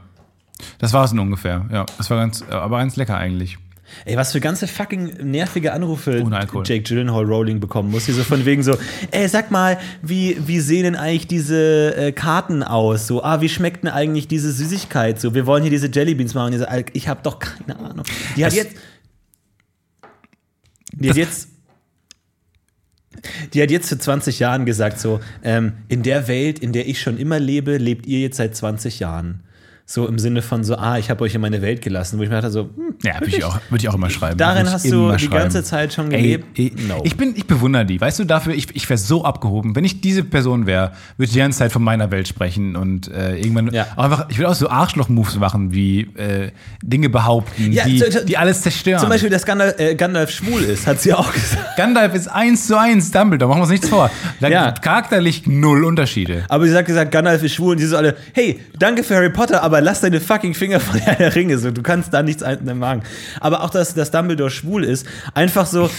Das war es in ungefähr, ja. Das war ganz, aber ganz lecker eigentlich.
Ey, was für ganze fucking nervige Anrufe. Jake Gyllenhaal Rowling bekommen muss. Hier so von wegen so, ey, sag mal, wie, wie sehen denn eigentlich diese äh, Karten aus? So, ah, wie schmeckt denn eigentlich diese Süßigkeit? So, wir wollen hier diese Jellybeans machen. Und ihr so, ich habe doch keine Ahnung. Die hat
Das-
jetzt. Die hat jetzt. Die hat jetzt für 20 Jahren gesagt, so, ähm, in der Welt, in der ich schon immer lebe, lebt ihr jetzt seit 20 Jahren. So im Sinne von so, ah, ich habe euch in meine Welt gelassen, wo ich mir dachte, so, hm,
Ja, würde ich, auch- würd ich auch immer schreiben.
Darin
ich
hast du die ganze Zeit schon
Ey,
gelebt?
ey,
No.
Ich, bin, ich bewundere die. Weißt du, dafür, ich, ich wäre so abgehoben. Wenn ich diese Person wäre, würde ich die ganze Zeit von meiner Welt sprechen und äh, irgendwann
Ja.
auch einfach, ich würde auch so Arschloch-Moves machen, wie äh, Dinge behaupten,
Ja,
die, die alles zerstören.
Zum Beispiel, dass Gandalf, äh, Gandalf schwul ist, hat sie auch gesagt.
Gandalf ist eins zu eins Dumbledore, machen wir uns nichts vor. Da
Ja.
Charakterlich null Unterschiede.
Aber sie hat gesagt, Gandalf ist schwul und die so alle, hey, danke für Harry Potter, aber lass deine fucking Finger von der Ringe, so, du kannst da nichts ein- machen. Aber auch, dass, dass Dumbledore schwul ist, einfach so,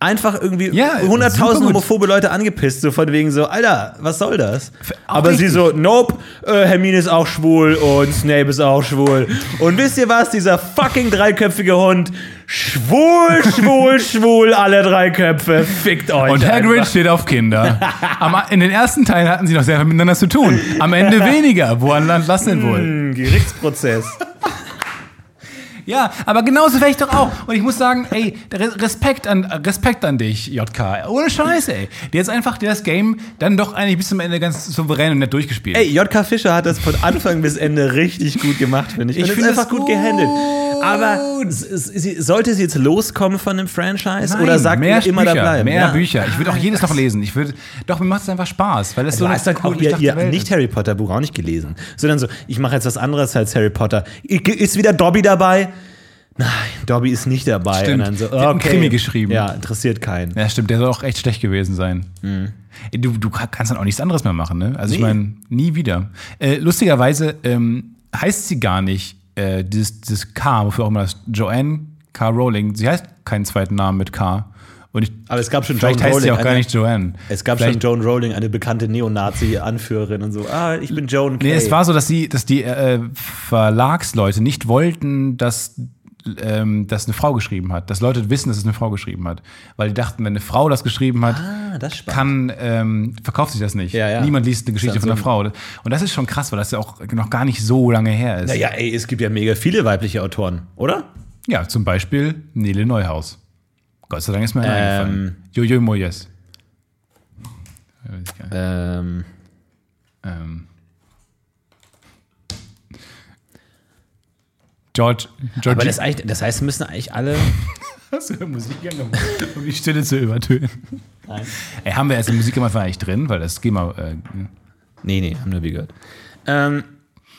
einfach irgendwie
Ja, super
hunderttausend
gut.
homophobe Leute angepisst, so von wegen so, Alter, was soll das?
Auch
Aber sie so, nope, äh, Hermine ist auch schwul und Snape ist auch schwul. Und wisst ihr was, dieser fucking dreiköpfige Hund, schwul, schwul, schwul, alle drei Köpfe, fickt euch.
Und Hagrid
einfach.
steht auf Kinder. Am, in den ersten Teilen hatten sie noch sehr viel miteinander zu tun. Am Ende weniger. Woran lasst denn wohl?
Hm, Gerichtsprozess.
Ja, aber genauso wäre ich doch auch. Und ich muss sagen, ey, Re- Respekt an, Respekt an dich, JK. Ohne Scheiße, ey. Der ist einfach, der das Game dann doch eigentlich bis zum Ende ganz souverän und nett durchgespielt.
Ey, JK Fischer hat das von Anfang bis Ende richtig gut gemacht, finde ich.
Ich
Und es
finde
einfach gut
gut.
gehandelt. Aber sollte sie jetzt loskommen von dem Franchise
Nein,
oder sagt
mehr
immer
Bücher,
da bleiben?
Mehr
Ja.
Bücher. Ich würde auch jedes noch lesen. Ich würde, doch, mir macht es einfach Spaß, weil es so
Du
eine
hast halt
cool
ihr, ihr nicht
ist.
Harry Potter Buch auch nicht gelesen, sondern so, ich mache jetzt was anderes als Harry Potter. Ist wieder Dobby dabei? Nein, Dobby ist nicht dabei.
Stimmt.
Und dann so,
Der hat einen
okay.
Krimi geschrieben.
Ja, interessiert keinen.
Ja, stimmt, der soll auch echt schlecht gewesen sein. Ey, Du, du kannst dann auch nichts anderes mehr machen, ne? Also ich
Nee.
meine, nie wieder. Äh, lustigerweise ähm, heißt sie gar nicht äh, dieses, dieses K, wofür auch immer das Joanne K. Rowling. Sie heißt keinen zweiten Namen mit K. Und ich,
Aber es gab schon
vielleicht
Joan
heißt sie auch gar
eine-
nicht Joanne.
Es gab
vielleicht,
schon Joan Rowling, eine bekannte Neonazi-Anführerin und so. Ah, ich bin Joan Kay.
Nee, es war so, dass die, dass die äh, Verlagsleute nicht wollten, dass ähm, das eine Frau geschrieben hat. Dass Leute wissen, dass es eine Frau geschrieben hat. Weil die dachten, wenn eine Frau das geschrieben hat,
Ah, das
kann, ähm, verkauft sich das nicht.
Ja, ja.
Niemand liest eine Geschichte von einer Frau. Und das ist schon krass, weil das ja auch noch gar nicht so lange her ist.
Naja, ey, es gibt ja mega viele weibliche Autoren, oder?
Ja, zum Beispiel Nele Neuhaus. Gott sei Dank ist mir
Ähm.
eingefallen. Jojo Moyes.
Ähm,
Ähm. George, George
aber das, das heißt, müssen eigentlich alle.
Hast du Musik angemacht, um die Stille zu übertönen?
Nein.
Ey, haben wir jetzt die Musik am Anfang eigentlich drin? Weil das gehen wir. Äh,
Nee, nee, haben nur wir gehört. Ähm,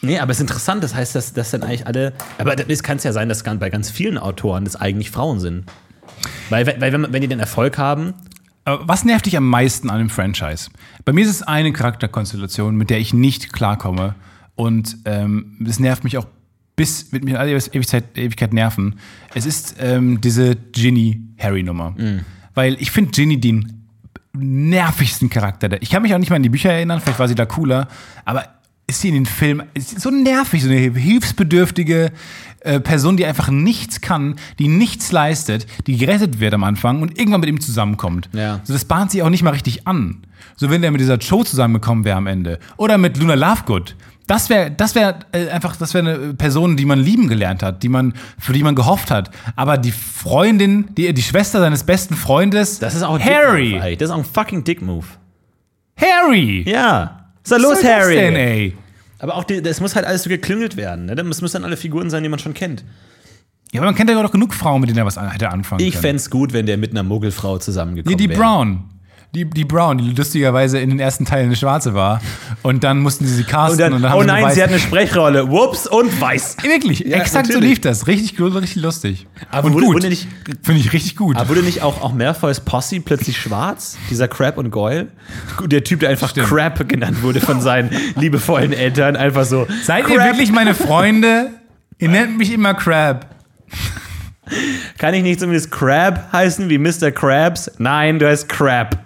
nee, aber es ist interessant, das heißt, dass, dass dann eigentlich alle. Aber das kann es ja sein, dass bei ganz vielen Autoren das eigentlich Frauen sind. Weil, weil wenn, wenn die den Erfolg haben,
Aber was nervt dich am meisten an dem Franchise? Bei mir ist es eine Charakterkonstellation, mit der ich nicht klarkomme. Und ähm, es nervt mich auch bis mit mir alle Ewigkeit, Ewigkeit nerven. Es ist ähm, diese Ginny-Harry-Nummer. Weil ich finde Ginny den nervigsten Charakter. der- Ich kann mich auch nicht mal an die Bücher erinnern, vielleicht war sie da cooler, aber ist sie in den Filmen so nervig, so eine hilfsbedürftige äh, Person, die einfach nichts kann, die nichts leistet, die gerettet wird am Anfang und irgendwann mit ihm zusammenkommt.
Ja.
So, das bahnt sie auch nicht mal richtig an. So, wenn der mit dieser Joe zusammengekommen wäre am Ende. Oder mit Luna Lovegood. Das wäre das wär, äh, einfach, das wäre eine Person, die man lieben gelernt hat, die man, für die man gehofft hat. Aber die Freundin, die, die Schwester seines besten Freundes,
Das ist auch ein
Harry.
Dick-Move, ey. Das ist auch ein fucking Dick-Move.
Harry!
Ja. Was ist da los,
soll das
Harry?
Denn, ey?
Aber auch, die, das muss halt alles so geklüngelt werden. Ne? Das müssen dann alle Figuren sein, die man schon kennt.
Ja, aber man kennt ja doch genug Frauen, mit denen er was hätte anfangen
Ich
können.
fände es gut, wenn der mit einer Muggelfrau
Nee,
zusammengekommen
die
wäre.
Brown. Die, die Brown, die lustigerweise in den ersten Teilen eine Schwarze war. Und dann mussten sie sie casten.
Und dann,
haben
oh
sie
nein,
beweist-
sie hat eine Sprechrolle. Whoops und weiß.
Wirklich,
Ja,
exakt so
natürlich.
lief das. Richtig richtig lustig.
Aber
und
wurde-
gut.
wurde nicht-
Finde ich richtig gut.
Aber wurde nicht auch, auch Malfoys Posse plötzlich schwarz? Dieser Crab und Goyle? Der Typ, der einfach
Stimmt.
Crab genannt wurde von seinen liebevollen Eltern. Einfach so.
Seid ihr
Crab.
wirklich meine Freunde? Ihr nennt mich immer Crab.
Kann ich nicht zumindest Crab heißen wie Mr. Krabs? Nein, du heißt Crab.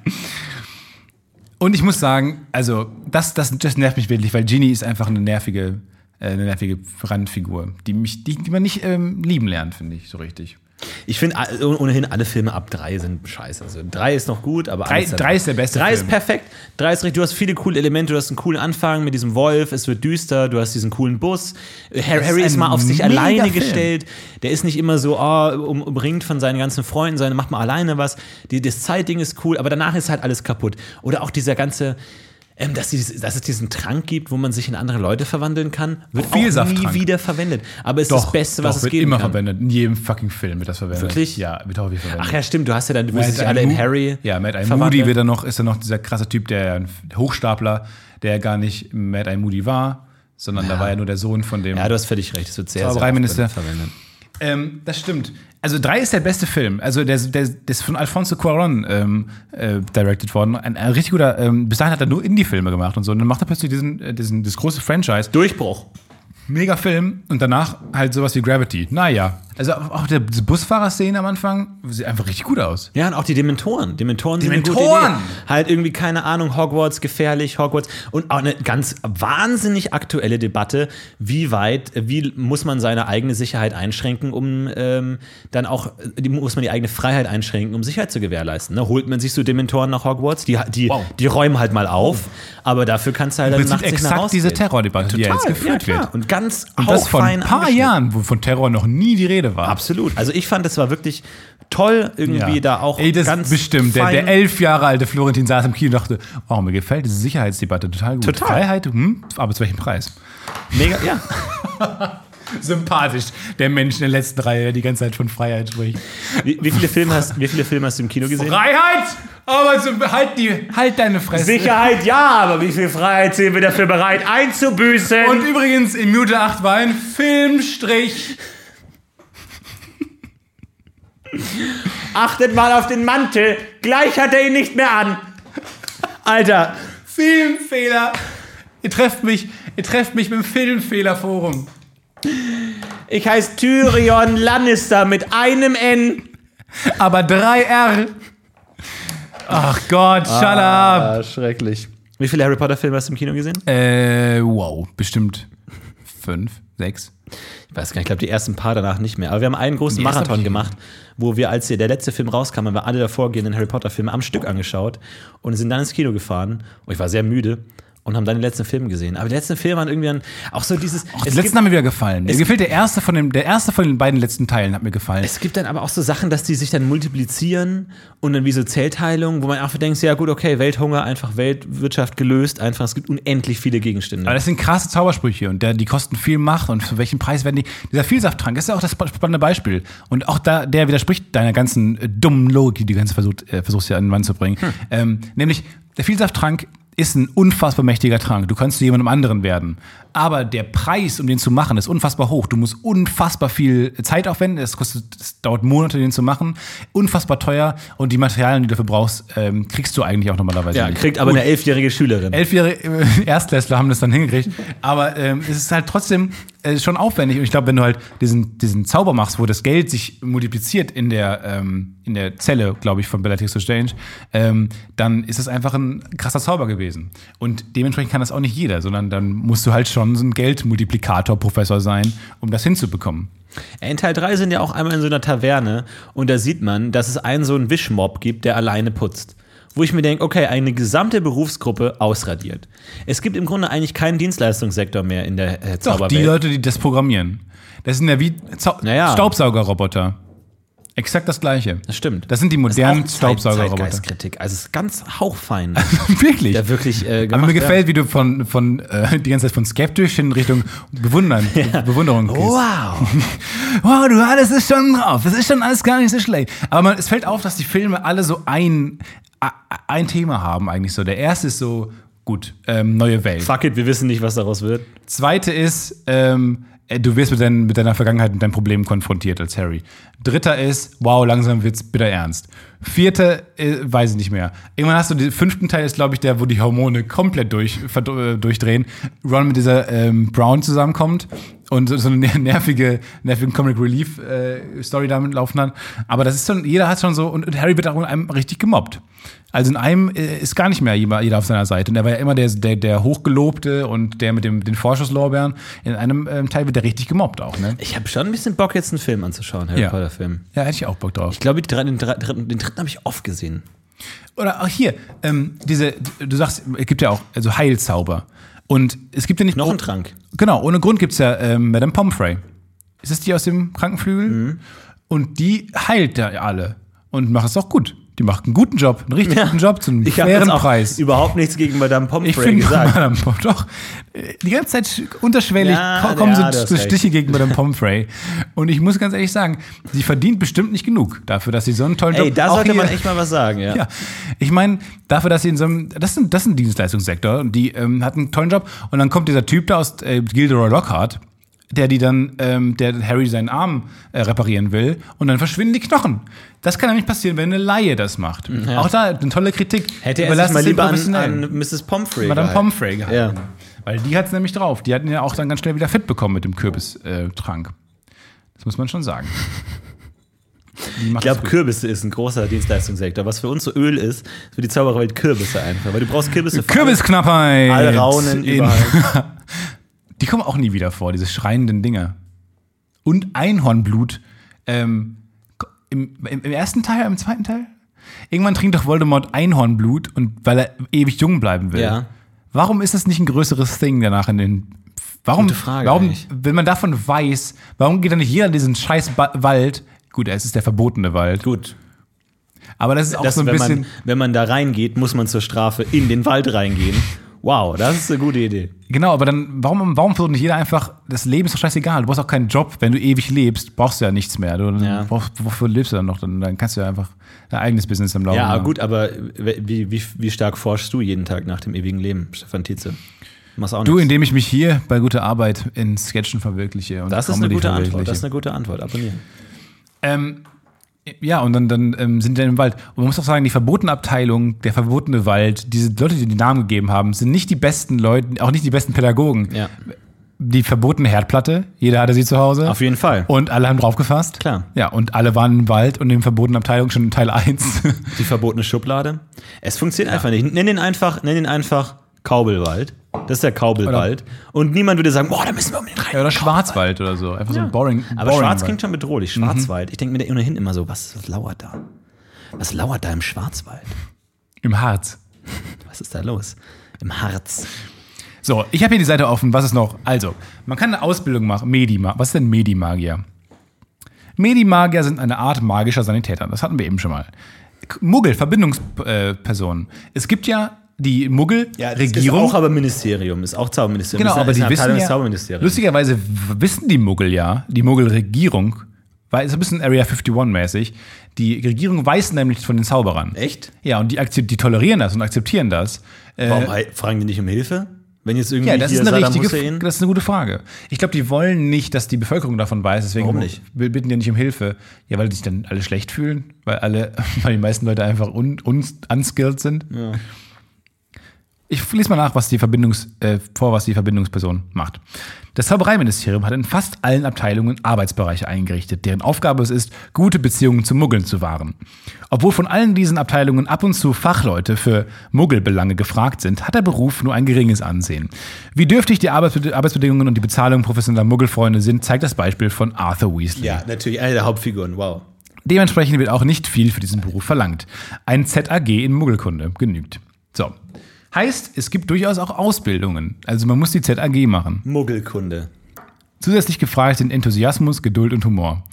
Und ich muss sagen, also, das, das, das nervt mich wirklich, weil Ginny ist einfach eine nervige, äh, eine nervige Randfigur, die, mich, die, die man nicht ähm, lieben lernt, finde ich, so richtig.
Ich finde ohnehin alle Filme ab drei sind scheiße. Also drei ist noch gut, aber
Drei- drei ist der beste
Drei
Film.
ist perfekt. Drei ist richtig. Du hast viele coole Elemente. Du hast einen coolen Anfang mit diesem Wolf. Es wird düster. Du hast diesen coolen Bus. Harry,
ist
Harry ist
ein
mal auf sich alleine
Film.
gestellt. Der ist nicht immer so oh, um, umringt von seinen ganzen Freunden, sondern macht mal alleine was. Die, das Zeitding ist cool, aber danach ist halt alles kaputt. Oder auch dieser ganze ähm, dass, die, dass es diesen Trank gibt, wo man sich in andere Leute verwandeln kann, wird auch nie wieder verwendet. Aber ist das Beste, was
doch,
es
wird
geben
immer
kann.
verwendet. In jedem fucking Film wird das verwendet.
Wirklich?
Ja, wird auch wieder verwendet.
Ach ja, stimmt. Du hast ja dann,
Matt
dich alle in Harry
Ja, Matt I.
verwandeln.
Moody wird dann noch, ist dann noch dieser krasse Typ, der ein Hochstapler, der gar nicht Matt I. Moody war, sondern da war ja nur der Sohn von dem.
Ja, du hast völlig recht. Es wird sehr, sehr verwendet.
Ähm, das stimmt. Also drei ist der beste Film. Also der, der, der ist von Alfonso Cuarón ähm, äh, directed worden. Ein, ein richtig guter. Ähm, bis dahin hat er nur Indie-Filme gemacht und so. Und dann macht er plötzlich diesen, äh, diesen das große Franchise.
Durchbruch.
Mega Film und danach halt sowas wie Gravity. Naja. Also auch der Busfahrerszene am Anfang sieht einfach richtig gut aus.
Ja, und auch die Dementoren. Dementoren, sind eine gute
Dementoren!
Idee. Halt irgendwie, keine Ahnung, Hogwarts, gefährlich, Hogwarts. Und auch eine ganz wahnsinnig aktuelle Debatte, wie weit, wie muss man seine eigene Sicherheit einschränken, um ähm, dann auch, die, muss man die eigene Freiheit einschränken, um Sicherheit zu gewährleisten. Ne? Holt man sich so Dementoren nach Hogwarts, die, die,
Wow.
die räumen halt mal auf, aber dafür kannst du halt dann nachts nicht mehr
exakt diese. Terrordebatte, die jetzt
Total,
geführt
ja,
wird.
Und ganz
Und das vor ein paar. Jahren, wo von Terror noch nie die Rede war.
Absolut. Also ich fand, es war wirklich toll, irgendwie da auch
Ey, das
ganz
bestimmt. Der, der elf Jahre alte Florentin saß im Kino und dachte, oh, mir gefällt diese Sicherheitsdebatte total gut.
Total.
Freiheit, hm, aber zu welchem Preis?
Mega, ja.
Sympathisch, der Mensch in der letzten Reihe, der die ganze Zeit von Freiheit spricht.
Wie, wie, viele Filme hast, wie viele Filme hast du im Kino gesehen?
Freiheit! Aber so, halt, die, halt deine Fresse.
Sicherheit ja, aber wie viel Freiheit sind wir dafür bereit einzubüßen?
Und übrigens, in Minute 8 war ein Filmstrich.
achtet mal auf den Mantel, gleich hat er ihn nicht mehr an. Alter,
Filmfehler. Ihr trefft mich, ihr trefft mich mit dem Filmfehlerforum.
Ich heiße Tyrion Lannister mit einem N.
Aber 3R. Ach Gott, shut up.
Ah, schrecklich. Wie viele Harry Potter Filme hast du im Kino gesehen?
Äh, wow, bestimmt fünf, sechs.
Ich weiß gar nicht, ich glaube die ersten paar danach nicht mehr. Aber wir haben einen großen Marathon gemacht, wo wir, als hier der letzte Film rauskam, haben wir alle davorgehenden Harry Potter Filme am Stück angeschaut und sind dann ins Kino gefahren. Und ich war sehr müde und haben dann den letzten Film gesehen. Aber die letzten Filme waren irgendwie dann auch so dieses.
Die
es
letzten
gibt-
haben mir wieder gefallen. Mir gefällt der erste von dem, der erste von den beiden letzten Teilen hat mir gefallen.
Es gibt dann aber auch so Sachen, dass die sich dann multiplizieren und dann wie so Zellteilung, wo man einfach denkt, ja gut, okay, Welthunger, einfach Weltwirtschaft gelöst, einfach, es gibt unendlich viele Gegenstände.
Aber das sind krasse Zaubersprüche und der, die kosten viel Macht und für welchen Preis werden die. Dieser Vielsafttrank ist ja auch das spannende Beispiel. Und auch da, der widerspricht deiner ganzen äh, dummen Logik, die du ganze versucht, äh, versuchst ja an den Mann zu bringen. Ähm, nämlich, der Vielsafttrank ist ein unfassbar mächtiger Trank. Du kannst zu jemandem anderen werden. Aber der Preis, um den zu machen, ist unfassbar hoch. Du musst unfassbar viel Zeit aufwenden. Es kostet, es dauert Monate, den zu machen. Unfassbar teuer. Und die Materialien, die du dafür brauchst, ähm, kriegst du eigentlich auch normalerweise
ja,
nicht.
kriegt aber eine elfjährige Schülerin.
Elfjährige äh, Erstklässler haben das dann hingekriegt. Aber ähm, es ist halt trotzdem äh, schon aufwendig. Und ich glaube, wenn du halt diesen, diesen Zauber machst, wo das Geld sich multipliziert in der, ähm, in der Zelle, glaube ich, von Bellatrix Strange, ähm, dann ist es einfach ein krasser Zauber gewesen. Und dementsprechend kann das auch nicht jeder, sondern dann musst du halt schon so ein Geldmultiplikator-Professor sein, um das hinzubekommen.
In Teil 3 sind ja auch einmal in so einer Taverne und da sieht man, dass es einen so einen Wischmob gibt, der alleine putzt. Wo ich mir denke, okay, eine gesamte Berufsgruppe ausradiert. Es gibt im Grunde eigentlich keinen Dienstleistungssektor mehr in der äh,
Doch,
Zauberwelt.
die Leute, die das programmieren. Das sind ja wie Zau
Naja.
Staubsaugerroboter. Exakt das gleiche.
das stimmt.
Das sind die modernen Staubsaugerroboter.
Zeitgeistkritik. Also es ist ganz hauchfein.
Wirklich.
der wirklich äh,
Aber mir gefällt, wie du von, von äh, die ganze Zeit von skeptisch in Richtung Bewundern, Bewunderung gehst.
Wow.
Wow, du, das ist schon drauf. Das ist schon alles gar nicht so schlecht. Aber man, es fällt auf, dass die Filme alle so ein, ein Thema haben eigentlich so. Der erste ist so, gut, ähm, neue Welt.
Fuck it, wir wissen nicht, was daraus wird.
Zweite ist, ähm, äh, du wirst mit, dein, mit deiner Vergangenheit, mit deinem Problem konfrontiert als Harry. Dritter ist, wow, langsam wird's bitter ernst. Vierte, äh, weiß ich nicht mehr. Irgendwann hast du den fünften Teil, ist glaube ich der, wo die Hormone komplett durch, äh, durchdrehen. Ron mit dieser ähm, Brown zusammenkommt und so, so eine nervige, nervige Comic Relief äh, Story damit laufen hat. Aber das ist schon, jeder hat schon so, und, und Harry wird auch in einem richtig gemobbt. Also in einem äh, ist gar nicht mehr jeder, auf seiner Seite. Und er war ja immer der, der, der Hochgelobte und der mit dem, den Vorschusslorbeeren. In einem ähm, Teil wird er richtig gemobbt auch, ne?
Ich habe schon ein bisschen Bock, jetzt einen Film anzuschauen, Harry
Ja.
Potter Film.
Ja, hätte ich auch Bock drauf.
Ich glaube, den, drei- dritten, den dritten habe ich oft gesehen.
Oder auch hier, ähm, diese, du sagst, es gibt ja auch also Heilzauber. Und es gibt ja nicht.
Noch ein Trank.
Genau, ohne Grund gibt es ja ähm, Madame Pomfrey. Ist das die aus dem Krankenflügel?
Mhm.
Und die heilt ja alle. Und macht es auch gut. Die macht einen guten Job, einen richtig guten Job zu einem
Ich habe
fairen Preis.
überhaupt nichts gegen Madame
Ich
Pomfrey
finde
gesagt.
Madame doch, die ganze Zeit unterschwellig
Ja,
ko- kommen
ja,
so,
recht.
Stiche gegen Madame Pomfrey. Und ich muss ganz ehrlich sagen, sie verdient bestimmt nicht genug dafür, dass sie so einen tollen Job
Ey, da sollte man
hier-
echt mal was sagen, ja.
ja, ich meine, dafür, dass sie in so einem, das ist ein, das ist ein Dienstleistungssektor und die ähm, hat einen tollen Job und dann kommt dieser Typ da aus äh, Gilderoy Lockhart, der die dann, ähm, der Harry seinen Arm äh, reparieren will und dann verschwinden die Knochen. Das kann ja nicht passieren, wenn eine Laie das macht. Auch da eine tolle Kritik.
Hätte er sich mal lieber an, an Mrs. Pomfrey
Madame
gehalten.
Pomfrey gehalten.
Ja.
Weil die hat es nämlich drauf. Die hatten ja auch dann ganz schnell wieder fit bekommen mit dem Kürbistrank. Das muss man schon sagen.
Ich glaube. Kürbisse ist ein großer Dienstleistungssektor. Was für uns so Öl ist, ist für die Zaubererwelt Kürbisse einfach. Weil du brauchst Kürbisse für
Kürbisknappheit.
alle Raunen überall.
Die kommen auch nie wieder vor, diese schreienden Dinger. Und Einhornblut. Ähm, im, im, Im ersten Teil, im zweiten Teil? Irgendwann trinkt doch Voldemort Einhornblut und weil er ewig jung bleiben will.
Ja.
Warum ist das nicht ein größeres Thing danach in den. Warum,
Gute Frage
warum
eigentlich.
wenn man davon weiß, warum geht dann nicht jeder in diesen scheiß ba Wald? Gut, es ist der verbotene Wald.
Gut.
Aber das ist auch
Das,
so ein
wenn,
bisschen.
man, wenn man da reingeht, muss man zur Strafe in den Wald reingehen. Wow, das ist eine gute Idee.
Genau, aber dann, warum, warum versucht nicht jeder einfach, das Leben ist doch scheißegal, du brauchst auch keinen Job, wenn du ewig lebst, brauchst du ja nichts mehr. Du,
Ja.
brauchst, wofür lebst du dann noch? Dann, dann kannst du ja einfach dein eigenes Business am Laufen
Ja,
haben.
gut, aber wie, wie, wie stark forschst du jeden Tag nach dem ewigen Leben, Stefan Tietze?
Du, indem ich mich hier bei guter Arbeit in Sketchen verwirkliche. Und
Das ist eine gute Antwort. Das ist eine gute Antwort. Abonnieren.
Ähm, ja, und dann, dann ähm, sind die dann im Wald. Und man muss auch sagen, die verbotene Abteilung, der verbotene Wald, diese Leute, die den Namen gegeben haben, sind nicht die besten Leute, auch nicht die besten Pädagogen.
Ja,
Die verbotene Herdplatte, jeder hatte sie zu Hause.
auf jeden Fall.
Und alle haben drauf gefasst.
Klar.
Ja, und alle waren im Wald und in der verbotenen Abteilung schon in Teil 1.
Die verbotene Schublade. Es funktioniert einfach nicht. Nenn den einfach, nenn den einfach Kaubelwald. Das ist der Kaubelwald. Und niemand würde sagen, boah, da müssen wir um den rein.
ja, oder Schwarzwald oder so. Einfach so ein boring.
Aber
boring
Schwarz
Wald.
klingt schon bedrohlich. Schwarzwald. Ich denke mir da ohnehin immer so, was, was lauert da? Was lauert da im Schwarzwald?
Im Harz.
Was ist da los? Im Harz.
So, ich habe hier die Seite offen. Was ist noch? Also, man kann eine Ausbildung machen. Medima. Was ist denn Medimagier? Medimagier sind eine Art magischer Sanitäter. Das hatten wir eben schon mal. Muggel, Verbindungspersonen. Es gibt ja die Muggel-Regierung.
Ist auch aber Ministerium. Ist auch Zauberministerium.
Genau, aber die wissen ja, lustigerweise wissen die Muggel ja, die Muggel-Regierung, weil es ist ein bisschen Area 51-mäßig, die Regierung weiß nämlich von den Zauberern.
Echt?
Ja, und die, akze- die tolerieren das und akzeptieren das. Äh,
Warum hei- fragen die nicht um Hilfe? Wenn jetzt irgendwie
ja, das ist, eine
Saddam
richtige,
Hussein-
das ist eine gute Frage. Ich glaube, die wollen nicht, dass die Bevölkerung davon weiß, deswegen
Warum nicht?
bitten die nicht um Hilfe. Ja, weil die sich dann alle schlecht fühlen, weil alle, weil die meisten Leute einfach un, un, unskilled sind.
Ja.
Ich lese mal nach, was die Verbindungs, äh, vor, was die Verbindungsperson macht. Das Zaubereiministerium hat in fast allen Abteilungen Arbeitsbereiche eingerichtet, deren Aufgabe es ist, gute Beziehungen zu Muggeln zu wahren. Obwohl von allen diesen Abteilungen ab und zu Fachleute für Muggelbelange gefragt sind, hat der Beruf nur ein geringes Ansehen. Wie dürftig die Arbeitsbed Arbeitsbedingungen und die Bezahlung professioneller Muggelfreunde sind, zeigt das Beispiel von Arthur Weasley.
ja, natürlich. Eine der Hauptfiguren. Wow.
Dementsprechend wird auch nicht viel für diesen Beruf verlangt. Ein ZAG in Muggelkunde genügt. So. Heißt, es gibt durchaus auch Ausbildungen. Also man muss die ZAG machen.
Muggelkunde.
Zusätzlich gefragt sind Enthusiasmus, Geduld und Humor.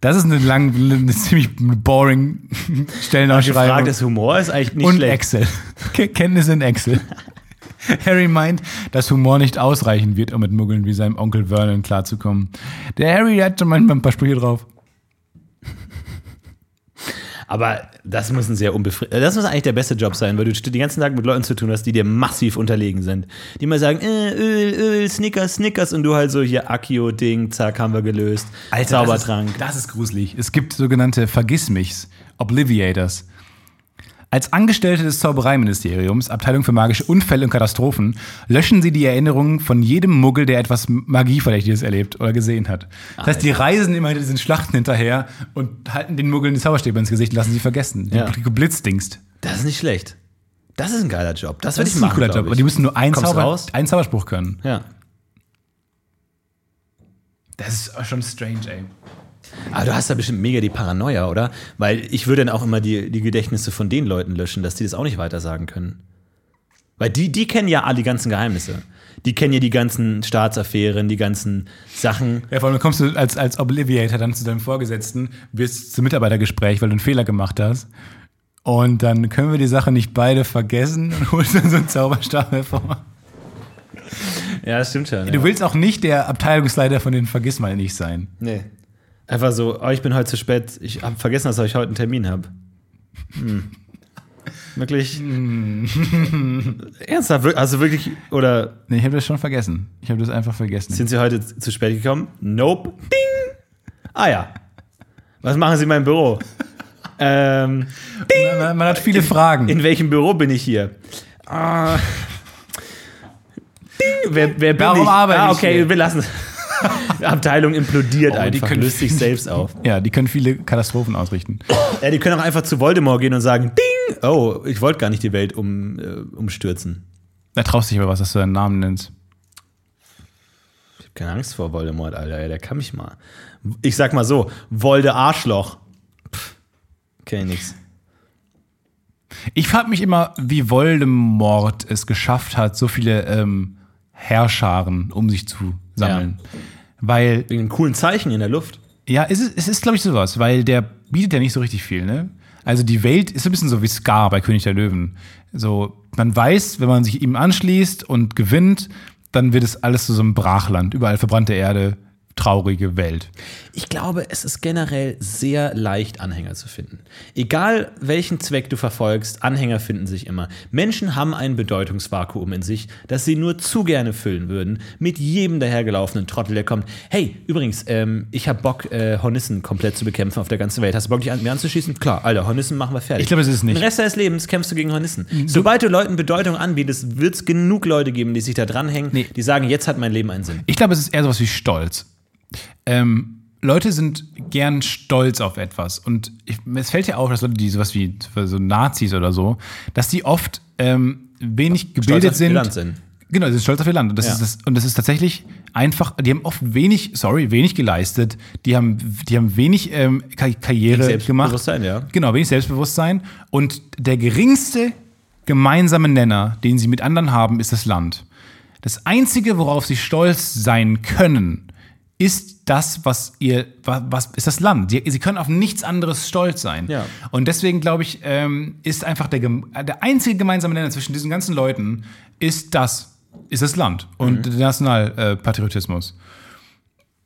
Das ist eine, lang, eine ziemlich boring Stellenausschreibung.
Frage des Humors ist eigentlich nicht
und
schlecht.
Excel. Ke- Kenntnisse in Excel. Harry meint, dass Humor nicht ausreichen wird, um mit Muggeln wie seinem Onkel Vernon klarzukommen. Der Harry hat schon manchmal ein paar Sprüche drauf.
Aber das muss ein sehr unbefriedigend. Das muss eigentlich der beste Job sein, weil du den ganzen Tag mit Leuten zu tun hast, die dir massiv unterlegen sind. Die mal sagen, äh, Öl, Öl, Snickers, Snickers und du halt so hier Akio-Ding, zack, haben wir gelöst. Zaubertrank.
Das ist, das ist gruselig. Es gibt sogenannte Vergissmichs, Obliviators. Als Angestellte des Zaubereiministeriums, Abteilung für magische Unfälle und Katastrophen, löschen sie die Erinnerungen von jedem Muggel, der etwas Magieverdächtiges erlebt oder gesehen hat. Das heißt, die reisen immer diesen Schlachten hinterher und halten den Muggeln die Zauberstäbe ins Gesicht und lassen sie vergessen.
Ja.
Die geblitzdingst.
Das ist nicht schlecht. Das ist ein geiler Job. Das,
Das
würde
ist
ich
ein
machen.
cooler
glaub
Job.
ich.
Aber die müssen nur einen, Zauber, einen Zauberspruch können.
Ja.
Das ist schon strange, ey.
Aber du hast da bestimmt mega die Paranoia, oder? Weil ich würde dann auch immer die, die Gedächtnisse von den Leuten löschen, dass die das auch nicht weiter sagen können. Weil die, die kennen ja alle die ganzen Geheimnisse. Die kennen ja die ganzen Staatsaffären, die ganzen Sachen.
Ja, vor allem kommst du als, als Obliviator dann zu deinem Vorgesetzten, wirst zum Mitarbeitergespräch, weil du einen Fehler gemacht hast. Und dann können wir die Sache nicht beide vergessen und holst dann so einen Zauberstab hervor.
Ja, das stimmt schon.
Du willst auch nicht der Abteilungsleiter von den Vergiss mal nicht sein.
Nee. Einfach so, oh, ich bin heute zu spät, ich habe vergessen, dass ich heute einen Termin habe. Hm. Wirklich? Ernsthaft? Wir- Also wirklich, oder
Nee, ich habe das schon vergessen. Ich habe das einfach vergessen.
sind Sie heute zu spät gekommen? Nope. Ding! Ah ja. Was machen Sie in meinem Büro? ähm,
Man, man hat viele Fragen.
in welchem Büro bin ich hier? Ah. Ding! Wer, wer bin
Warum
ich?
arbeite
ah,
ich
okay,
hier?
wir lassen. Die Abteilung implodiert
Oh, die
einfach,
können-
löst sich selbst auf.
ja, die können viele Katastrophen ausrichten.
Ja, die können auch einfach zu Voldemort gehen und sagen, Ding! Oh, ich wollte gar nicht die Welt um, äh, umstürzen.
Da traust dich aber was, dass du deinen Namen nennst.
Ich hab keine Angst vor Voldemort, Alter. Ja, der kann mich mal. Ich sag mal so, Volde Arschloch. Pff, kenn ich nix.
Ich frage mich immer, wie Voldemort es geschafft hat, so viele ähm, Herrscharen um sich zu sammeln. Weil
Wegen einem coolen Zeichen in der Luft.
Ja, es ist, es ist glaube ich, sowas, weil der bietet ja nicht so richtig viel, ne? Also die Welt ist ein bisschen so wie Scar bei König der Löwen. So, man weiß, wenn man sich ihm anschließt und gewinnt, dann wird es alles zu so einem Brachland. Überall verbrannte Erde, traurige Welt.
Ich glaube, es ist generell sehr leicht, Anhänger zu finden. Egal welchen Zweck du verfolgst, Anhänger finden sich immer. Menschen haben ein Bedeutungsvakuum in sich, das sie nur zu gerne füllen würden mit jedem dahergelaufenen Trottel, der kommt. Hey, übrigens, ähm, ich habe Bock, äh, Hornissen komplett zu bekämpfen auf der ganzen Welt. Hast du Bock, dich an mir anzuschließen? Klar, Alter, Hornissen machen wir fertig.
Ich glaube, es ist nicht.
Den Rest deines Lebens kämpfst du gegen Hornissen. Sobald du Leuten Bedeutung anbietest, wird es genug Leute geben, die sich da dranhängen,
Nee.
die sagen, jetzt hat mein Leben einen Sinn.
Ich glaube, es ist eher sowas wie Stolz. Ähm, Leute sind gern stolz auf etwas. Und ich, es fällt ja auf, dass Leute, die sowas wie so Nazis oder so, dass die oft ähm, wenig gebildet
auf ihr
sind.
Land sind.
Genau, sie sind stolz auf ihr Land. Und das,
Ja.
ist das, und das ist tatsächlich einfach, die haben oft wenig, sorry, wenig geleistet. Die haben, die haben wenig ähm, Ka- Karriere gemacht.
Selbstbewusstsein, ja.
Genau, wenig Selbstbewusstsein. Und der geringste gemeinsame Nenner, den sie mit anderen haben, ist das Land. Das Einzige, worauf sie stolz sein können, ist das, was ihr, wa- was ist das Land. Sie, sie können auf nichts anderes stolz sein.
Ja.
Und deswegen glaube ich, ähm, ist einfach der, äh, der einzige gemeinsame Nenner zwischen diesen ganzen Leuten ist das, ist das Land und der Nationalpatriotismus.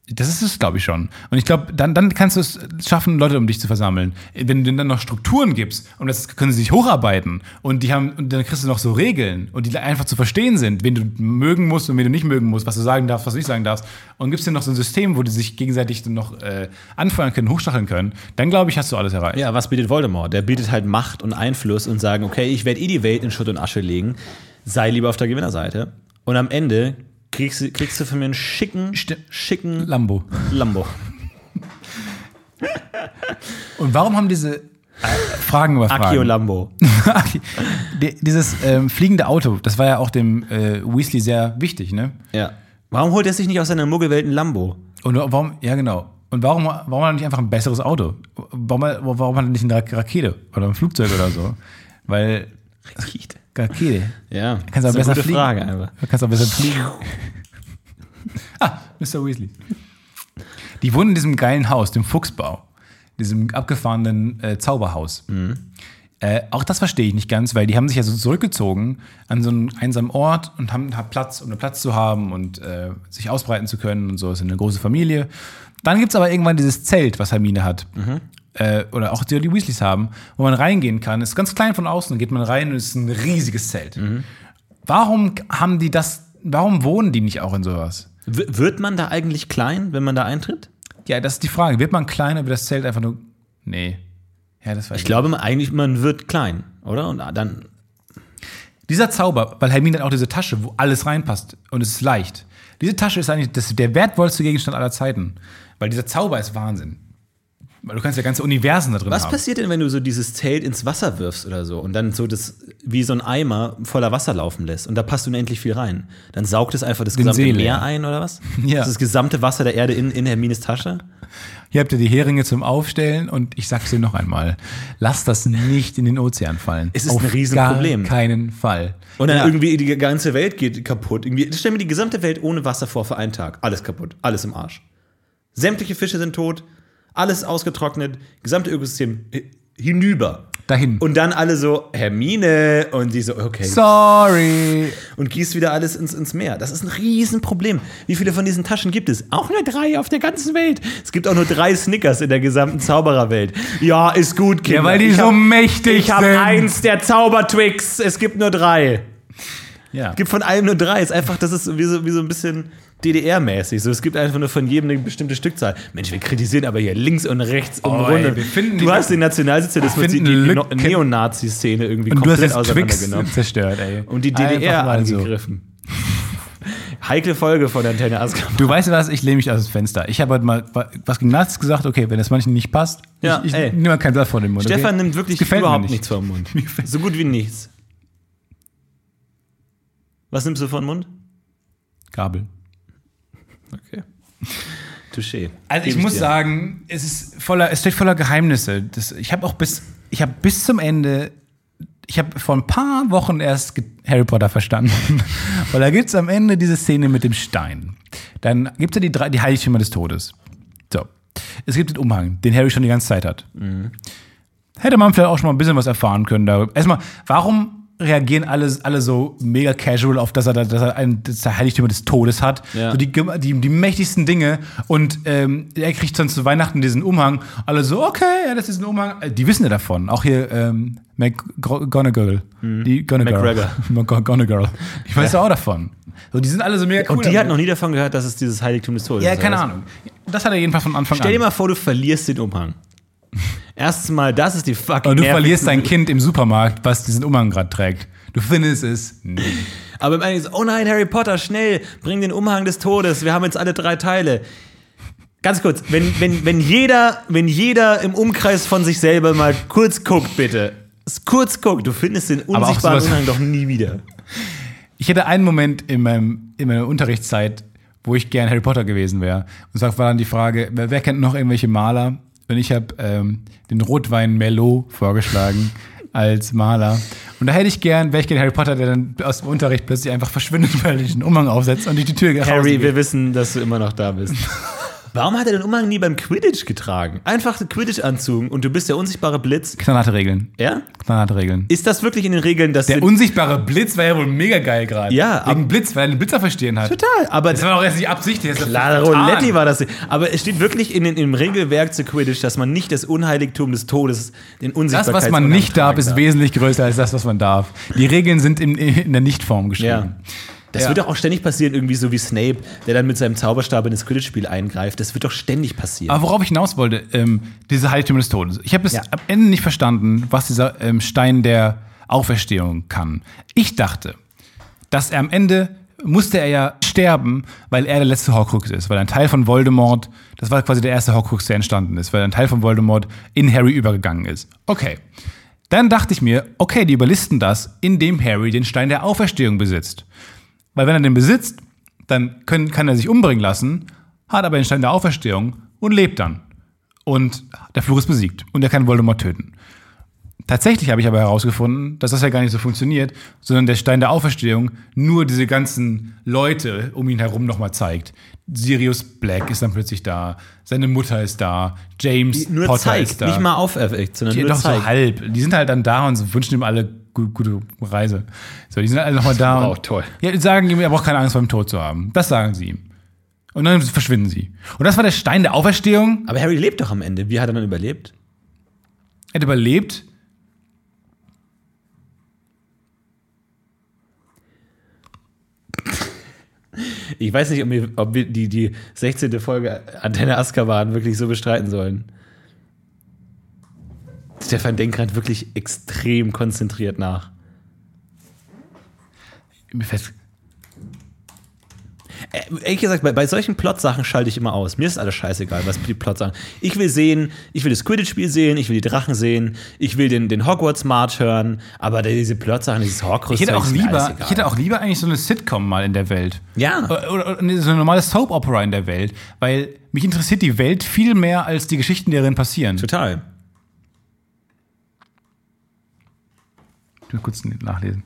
Das ist es, glaube ich, schon. Und ich glaube, dann, dann kannst du es schaffen, Leute um dich zu versammeln. Wenn du denen dann noch Strukturen gibst und das können sie sich hocharbeiten und die haben, und dann kriegst du noch so Regeln und die einfach zu verstehen sind, wen du mögen musst und wen du nicht mögen musst, was du sagen darfst, was du nicht sagen darfst. Und gibst dir noch so ein System, wo die sich gegenseitig dann noch äh, anfeuern können, hochstacheln können, dann glaube ich, hast du alles erreicht.
Ja, was bietet Voldemort? Der bietet halt Macht und Einfluss und sagen, okay, ich werde eh die Welt in Schutt und Asche legen, sei lieber auf der Gewinnerseite. Und am Ende kriegst du, kriegst du von mir einen schicken,
Sti-
schicken
Lambo.
Lambo.
Und warum haben diese äh, Fragen über Fragen?
Aki und Lambo.
Die- Dieses ähm, fliegende Auto, das war ja auch dem äh, Weasley sehr wichtig, ne?
Ja. Warum holt er sich nicht aus seiner Muggelwelt ein Lambo?
Und warum, ja genau. Und warum, warum hat er nicht einfach ein besseres Auto? Warum, warum hat er nicht eine Rakete oder ein Flugzeug oder so? Weil.
Rakete.
Rakete.
Ja,
Kannst
ist
besser
eine gute
fliegen.
Frage einfach.
Du kannst auch besser fliegen. ah, Mr. Weasley. Die wohnen in diesem geilen Haus, dem Fuchsbau. Diesem abgefahrenen äh, Zauberhaus. Äh, auch das verstehe ich nicht ganz, weil die haben sich ja so zurückgezogen an so einen einsamen Ort und haben, haben Platz, um einen Platz zu haben und äh, sich ausbreiten zu können und so. Es ist eine große Familie. Dann gibt es aber irgendwann dieses Zelt, was Hermine hat. Äh, oder auch die, die Weasleys haben, wo man reingehen kann. Ist ganz klein von außen, geht man rein und es ist ein riesiges Zelt. Warum haben die das, warum wohnen die nicht auch in sowas?
W wird man da eigentlich klein, wenn man da eintritt?
Ja, das ist die Frage. Wird man kleiner, wird das Zelt einfach nur. Nee. Ja, das weiß
Ich glaube man- eigentlich, man wird klein, oder? Und dann.
Dieser Zauber, weil Hermine hat auch diese Tasche, wo alles reinpasst und es ist leicht. Diese Tasche ist eigentlich das, der wertvollste Gegenstand aller Zeiten. Weil dieser Zauber ist Wahnsinn. Weil du kannst ja ganze Universen da drin
Was
haben.
passiert denn, wenn du so dieses Zelt ins Wasser wirfst oder so und dann so das wie so ein Eimer voller Wasser laufen lässt und da passt unendlich viel rein? Dann saugt es einfach das
Den
gesamte
See leer.
Meer ein oder was?
Ja.
Das, ist das gesamte Wasser der Erde in, in Hermines Tasche?
Hier habt ihr die Heringe zum Aufstellen und ich sag's dir noch einmal. Lasst das nicht in den Ozean fallen.
Es ist ein Riesenproblem.
Gar keinen Fall.
Und dann
Ja.
irgendwie die ganze Welt geht kaputt. Irgendwie, stell mir die gesamte Welt ohne Wasser vor für einen Tag. Alles kaputt. Alles im Arsch. Sämtliche Fische sind tot. Alles ausgetrocknet. Gesamte Ökosystem hi- hinüber.
Dahin.
Und dann alle so, Hermine. Und die so, okay.
Sorry.
Und gießt wieder alles ins, ins Meer. Das ist ein Riesenproblem. Wie viele von diesen Taschen gibt es? Auch nur drei auf der ganzen Welt. Es gibt auch nur drei Snickers in der gesamten Zaubererwelt. Ja, ist gut, Kinder.
Ja, weil die
ich
so
hab,
mächtig
Ich habe
sind.
eins der Zaubertwix. Es gibt nur drei.
Ja.
Es gibt von allem nur drei. Ist einfach, das ist wie so, wie so ein bisschen DDR-mäßig. So, es gibt einfach nur von jedem eine bestimmte Stückzahl. Mensch, wir kritisieren aber hier links und rechts
Oh,
runter.
ey,
du hast den Nationalsozialismus, die, die, No- Neonazi-Szene irgendwie
Und
komplett auseinandergenommen.
zerstört, ey.
Und die DDR
mal so.
angegriffen. Heikle Folge von Antenne Azkaban.
Du weißt was, ich lehne mich aus dem Fenster. Ich habe heute mal was gegen Nazis gesagt, okay, wenn das manchen nicht passt,
Ja,
ich, ich
ey.
nehme mal kein Blatt vor den Mund.
Stefan
okay?
nimmt wirklich überhaupt
nicht.
nichts vom Mund. So gut wie nichts. Was nimmst du vom Mund?
Gabel.
Okay. Touché.
Also
Geb
ich muss
dir.
sagen, es ist voller, es steckt voller Geheimnisse. Das, ich habe auch bis, ich habe bis zum Ende, ich habe vor ein paar Wochen erst Harry Potter verstanden, weil da gibt's am Ende diese Szene mit dem Stein. Dann gibt's ja die drei, die Heiligtümer des Todes. So, es gibt den Umhang, den Harry schon die ganze Zeit hat. Hätte man vielleicht auch schon mal ein bisschen was erfahren können darüber. Erstmal, warum reagieren alle, alle so mega casual auf, dass er, da- dass er ein, dass er Heiligtümer des Todes hat?
Ja.
So die, die, die mächtigsten Dinge. Und ähm, er kriegt dann zu Weihnachten diesen Umhang. Alle so, okay, ja, das ist ein Umhang. Äh, Die wissen ja davon. Auch hier ähm, McGonagall. Die Gonagall. McGonagall. Ich weiß ja auch davon. So, die sind alle so mega cool.
Und die hat noch nie davon gehört, dass es dieses Heiligtum des Todes
Ja,
ist.
keine
oder?
Ahnung. Das hat er jedenfalls von Anfang
Stell dir
an.
mal vor, du verlierst den Umhang. Erstens mal, das ist die fucking
Und du verlierst dein Kind im Supermarkt, was diesen Umhang gerade trägt. Du findest es. Nee.
Aber im Endeffekt so, oh nein, Harry Potter, schnell, bring den Umhang des Todes. Wir haben jetzt alle drei Teile. Ganz kurz, wenn, wenn, wenn, jeder, wenn jeder im Umkreis von sich selber mal kurz guckt, bitte. Kurz guckt, du findest den unsichtbaren Umhang doch nie wieder.
Ich hätte einen Moment in, meinem, in meiner Unterrichtszeit, wo ich gern Harry Potter gewesen wäre. Und zwar war dann die Frage, wer, wer kennt noch irgendwelche Maler? Und ich habe ähm, den Rotwein Merlot vorgeschlagen als Maler. Und da hätte ich gern, wäre ich gern Harry Potter, der dann aus dem Unterricht plötzlich einfach verschwindet, weil er den Umhang aufsetzt und durch die Tür
Harry,
geht.
wir wissen, dass du immer noch da bist. Warum hat er den Umhang nie beim Quidditch getragen? Einfach den Quidditch anzogen und du bist der unsichtbare Blitz.
Knallharte Regeln.
Ja?
Knallharte Regeln.
Ist das wirklich in den Regeln, dass
Der unsichtbare Blitz war ja wohl mega geil gerade.
Ja,
Wegen Blitz, weil er den Blitzer verstehen hat.
Total, aber
Das war doch erst nicht absichtlich. das
Klar. Roletti war das. Aber es steht wirklich in den, im Regelwerk zu Quidditch, dass man nicht das Unheiligtum des Todes, den
Das,
Unsichtbarkeits
was man nicht darf, ist wesentlich größer als das, was man darf. Die Regeln sind in, in der Nichtform geschrieben.
Ja. Das
Ja.
wird doch auch ständig passieren, irgendwie so wie Snape, der dann mit seinem Zauberstab in das Quidditch-Spiel eingreift. Das wird doch ständig passieren.
Aber worauf ich hinaus wollte, ähm, diese Heiligtümer des Todes. Ich habe bis
Ja.
am Ende nicht verstanden, was dieser ähm, Stein der Auferstehung kann. Ich dachte, dass er am Ende musste er ja sterben, weil er der letzte Horcrux ist, weil ein Teil von Voldemort, das war quasi der erste Horcrux, der entstanden ist, weil ein Teil von Voldemort in Harry übergegangen ist. Okay. Dann dachte ich mir, okay, die überlisten das, indem Harry den Stein der Auferstehung besitzt. Weil wenn er den besitzt, dann können, kann er sich umbringen lassen, hat aber den Stein der Auferstehung, und lebt dann. Und der Fluch ist besiegt und er kann Voldemort töten. Tatsächlich habe ich aber herausgefunden, dass das ja gar nicht so funktioniert, sondern der Stein der Auferstehung nur diese ganzen Leute um ihn herum nochmal zeigt. Sirius Black ist dann plötzlich da, seine Mutter ist da, James
Nur
Potter
zeigt,
ist da.
nicht mal auferweckt, sondern
Die,
nur
doch so
zeigt.
halb. Die sind halt dann da und so wünschen ihm alle gu gute Reise. So, die sind alle nochmal da.
auch toll.
Ja, die sagen ihm, er braucht keine Angst vor dem Tod zu haben. Das sagen sie ihm. Und dann verschwinden sie. Und das war der Stein der Auferstehung.
Aber Harry lebt doch am Ende. Wie hat er dann überlebt?
Er hat überlebt.
Ich weiß nicht, ob wir, ob wir die, die 16. Folge Antenne Azkaban wirklich so bestreiten sollen. Stefan denkt gerade wirklich extrem konzentriert nach.
Mir fällt-
Äh, Ehrlich gesagt, bei, bei solchen Plot-Sachen schalte ich immer aus. Mir ist alles scheißegal, was die Plot sagen. Ich will sehen, ich will das Quidditch-Spiel sehen, ich will die Drachen sehen, ich will den, den Hogwarts-March hören, aber diese Plot-Sachen, dieses horcrux
Ich hätte, auch lieber, ich hätte auch lieber eigentlich so eine Sitcom mal in der Welt.
Ja.
Oder, oder nee, so eine normale Soap-Opera in der Welt. Weil mich interessiert die Welt viel mehr als die Geschichten, die darin passieren.
Total.
Will kurz nachlesen.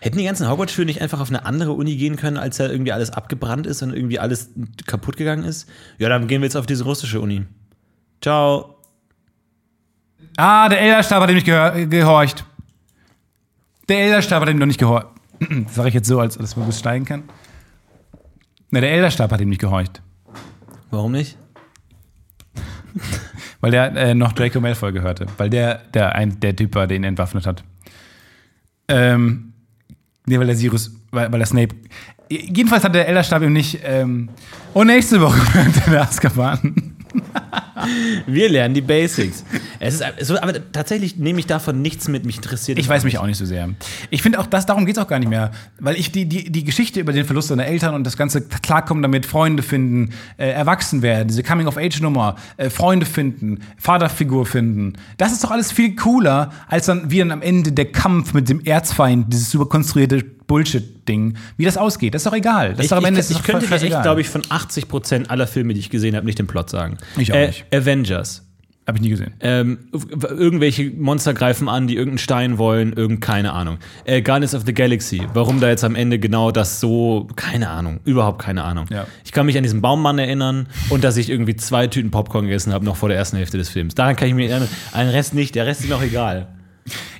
Hätten die ganzen Hogwarts-Schüler nicht einfach auf eine andere Uni gehen können, als da irgendwie alles abgebrannt ist und irgendwie alles kaputt gegangen ist? Ja, dann gehen wir jetzt auf diese russische Uni. Ciao.
Ah, der Elderstab hat ihm nicht gehorcht. Der Elderstab hat ihm noch nicht gehorcht. Das sage ich jetzt so, als dass man gut steigen kann. Na, der Elderstab hat ihm nicht gehorcht.
Warum nicht?
Weil der äh, noch Draco Malfoy gehörte. Weil der der, ein, der Typ war, der ihn entwaffnet hat. Ähm, nee, weil der Sirius, weil, weil der Snape. Jedenfalls hat der Elderstab ihm nicht. Ähm, und nächste Woche in der Azkaban.
Wir lernen die Basics. Es ist aber tatsächlich nehme ich davon nichts mit. Mich interessiert.
Ich weiß mich auch nicht so sehr. Ich finde auch, das, darum geht es auch gar nicht mehr. Weil ich die, die, die Geschichte über den Verlust seiner Eltern und das ganze Klarkommen damit, Freunde finden, äh, erwachsen werden, diese Coming-of-Age-Nummer, äh, Freunde finden, Vaterfigur finden, das ist doch alles viel cooler, als dann wie dann am Ende der Kampf mit dem Erzfeind, dieses super konstruierte Bullshit-Ding, wie das ausgeht. Das ist doch egal. Das ist
Ich,
doch am Ende
ich,
ist
ich
doch
könnte dir echt, glaube ich, von 80% aller Filme, die ich gesehen habe, nicht den Plot sagen.
Ich auch
äh,
nicht.
Avengers.
Hab ich nie gesehen.
Ähm, irgendwelche Monster greifen an, die irgendeinen Stein wollen, irgend keine Ahnung. Äh, Guardians of the Galaxy. Warum da jetzt am Ende genau das so, keine Ahnung, überhaupt keine Ahnung.
Ja.
Ich kann mich an diesen Baummann erinnern und dass ich irgendwie zwei Tüten Popcorn gegessen habe, noch vor der ersten Hälfte des Films. Daran kann ich mich erinnern. Ein Rest nicht, der Rest ist mir auch egal.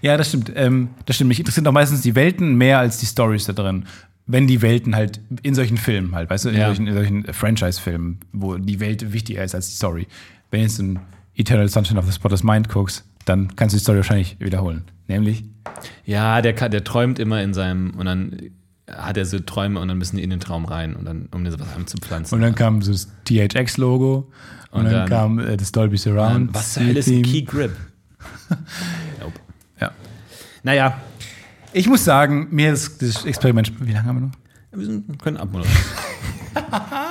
Ja, das stimmt. Ähm, das stimmt. Mich interessieren auch meistens die Welten mehr als die Stories da drin. Wenn die Welten halt in solchen Filmen halt, weißt du, in
Ja.
solchen, in solchen Franchise-Filmen, wo die Welt wichtiger ist als die Story. Wenn jetzt ein Eternal Sunshine of the Spotless Mind guckst, dann kannst du die Story wahrscheinlich wiederholen. Nämlich,
Ja, der, der träumt immer in seinem, und dann hat er so Träume und dann müssen die in den Traum rein und dann, um das was anzupflanzen.
und dann kam so das THX-Logo und,
Und
dann,
dann-
kam äh, das Dolby Surround.
was zur Hölle ist ein. Key Grip?
Ja.
Naja,
Ich muss sagen, mir ist das Experiment. Wie lange haben wir noch?
wir sind- können abmoderieren.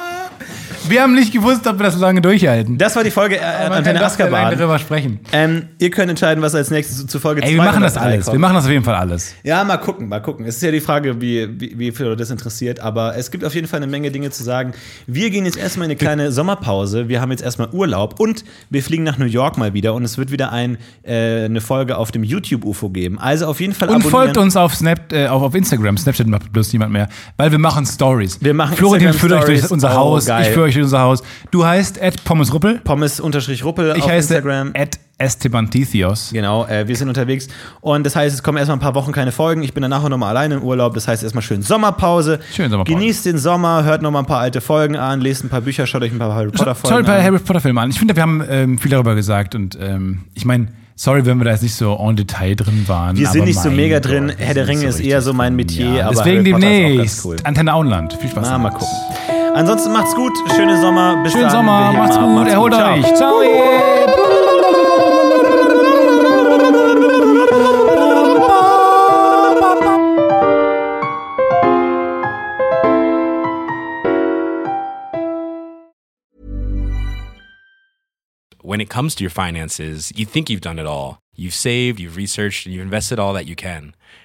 Wir haben nicht gewusst, ob wir das so lange durchhalten.
Das war die Folge äh, Antenne Azkaban.
darüber sprechen.
Ähm, ihr könnt entscheiden, was als nächstes zu- Folge
Ey, wir
200
machen das alles.
kommt.
Wir machen das auf jeden Fall alles.
Ja, mal gucken, mal gucken. Es ist ja die Frage, wie, wie, wie viel das interessiert, aber es gibt auf jeden Fall eine Menge Dinge zu sagen. Wir gehen jetzt erstmal in eine kleine Sommerpause. Wir haben jetzt erstmal Urlaub und wir fliegen nach New York mal wieder und es wird wieder ein, äh, eine Folge auf dem YouTube-UFO geben. Also auf jeden Fall
Und
abonnieren.
folgt uns auf, Snap, äh, auf, auf Instagram. Snapchat macht bloß niemand mehr. Weil wir machen Stories.
Wir machen
Florentin führt euch durch unser
Oh,
Haus.
geil.
Ich führe euch durch unser Haus. Du heißt at Pommes Ruppel.
Pommes-Ruppel
Ich
auf
heiße
Instagram.
at Esteban Tithios.
Genau, äh, wir sind unterwegs. Und das heißt, es kommen erstmal ein paar Wochen keine Folgen. Ich bin danach auch nochmal alleine im Urlaub. Das heißt, erstmal schön Sommerpause.
Schön Sommerpause.
Genießt den Sommer, hört nochmal ein paar alte Folgen an, lest ein paar Bücher, schaut euch ein paar Harry
Schaut
Potter-Folgen
bei
an.
Harry Potter Filme an. Ich finde, wir haben ähm, viel darüber gesagt und ähm, ich meine, sorry, wenn wir da jetzt nicht so en Detail drin waren.
Wir sind nicht so mega
Gott,
drin. Herr der Ringe
nicht
ist eher so mein. Metier,
Ja,
aber
deswegen
Potter
demnächst.
cool.
Antenne Auenland. Viel Spaß.
Na, mal gucken. Ansonsten macht's gut. Schöne Sommer. Bis
Schönen
dann.
Sommer. Macht's gut. Erholt
Ciao.
euch. Ciao.
when it comes to your finances, you think you've done it all. You've saved, you've researched, and you've invested all that you can.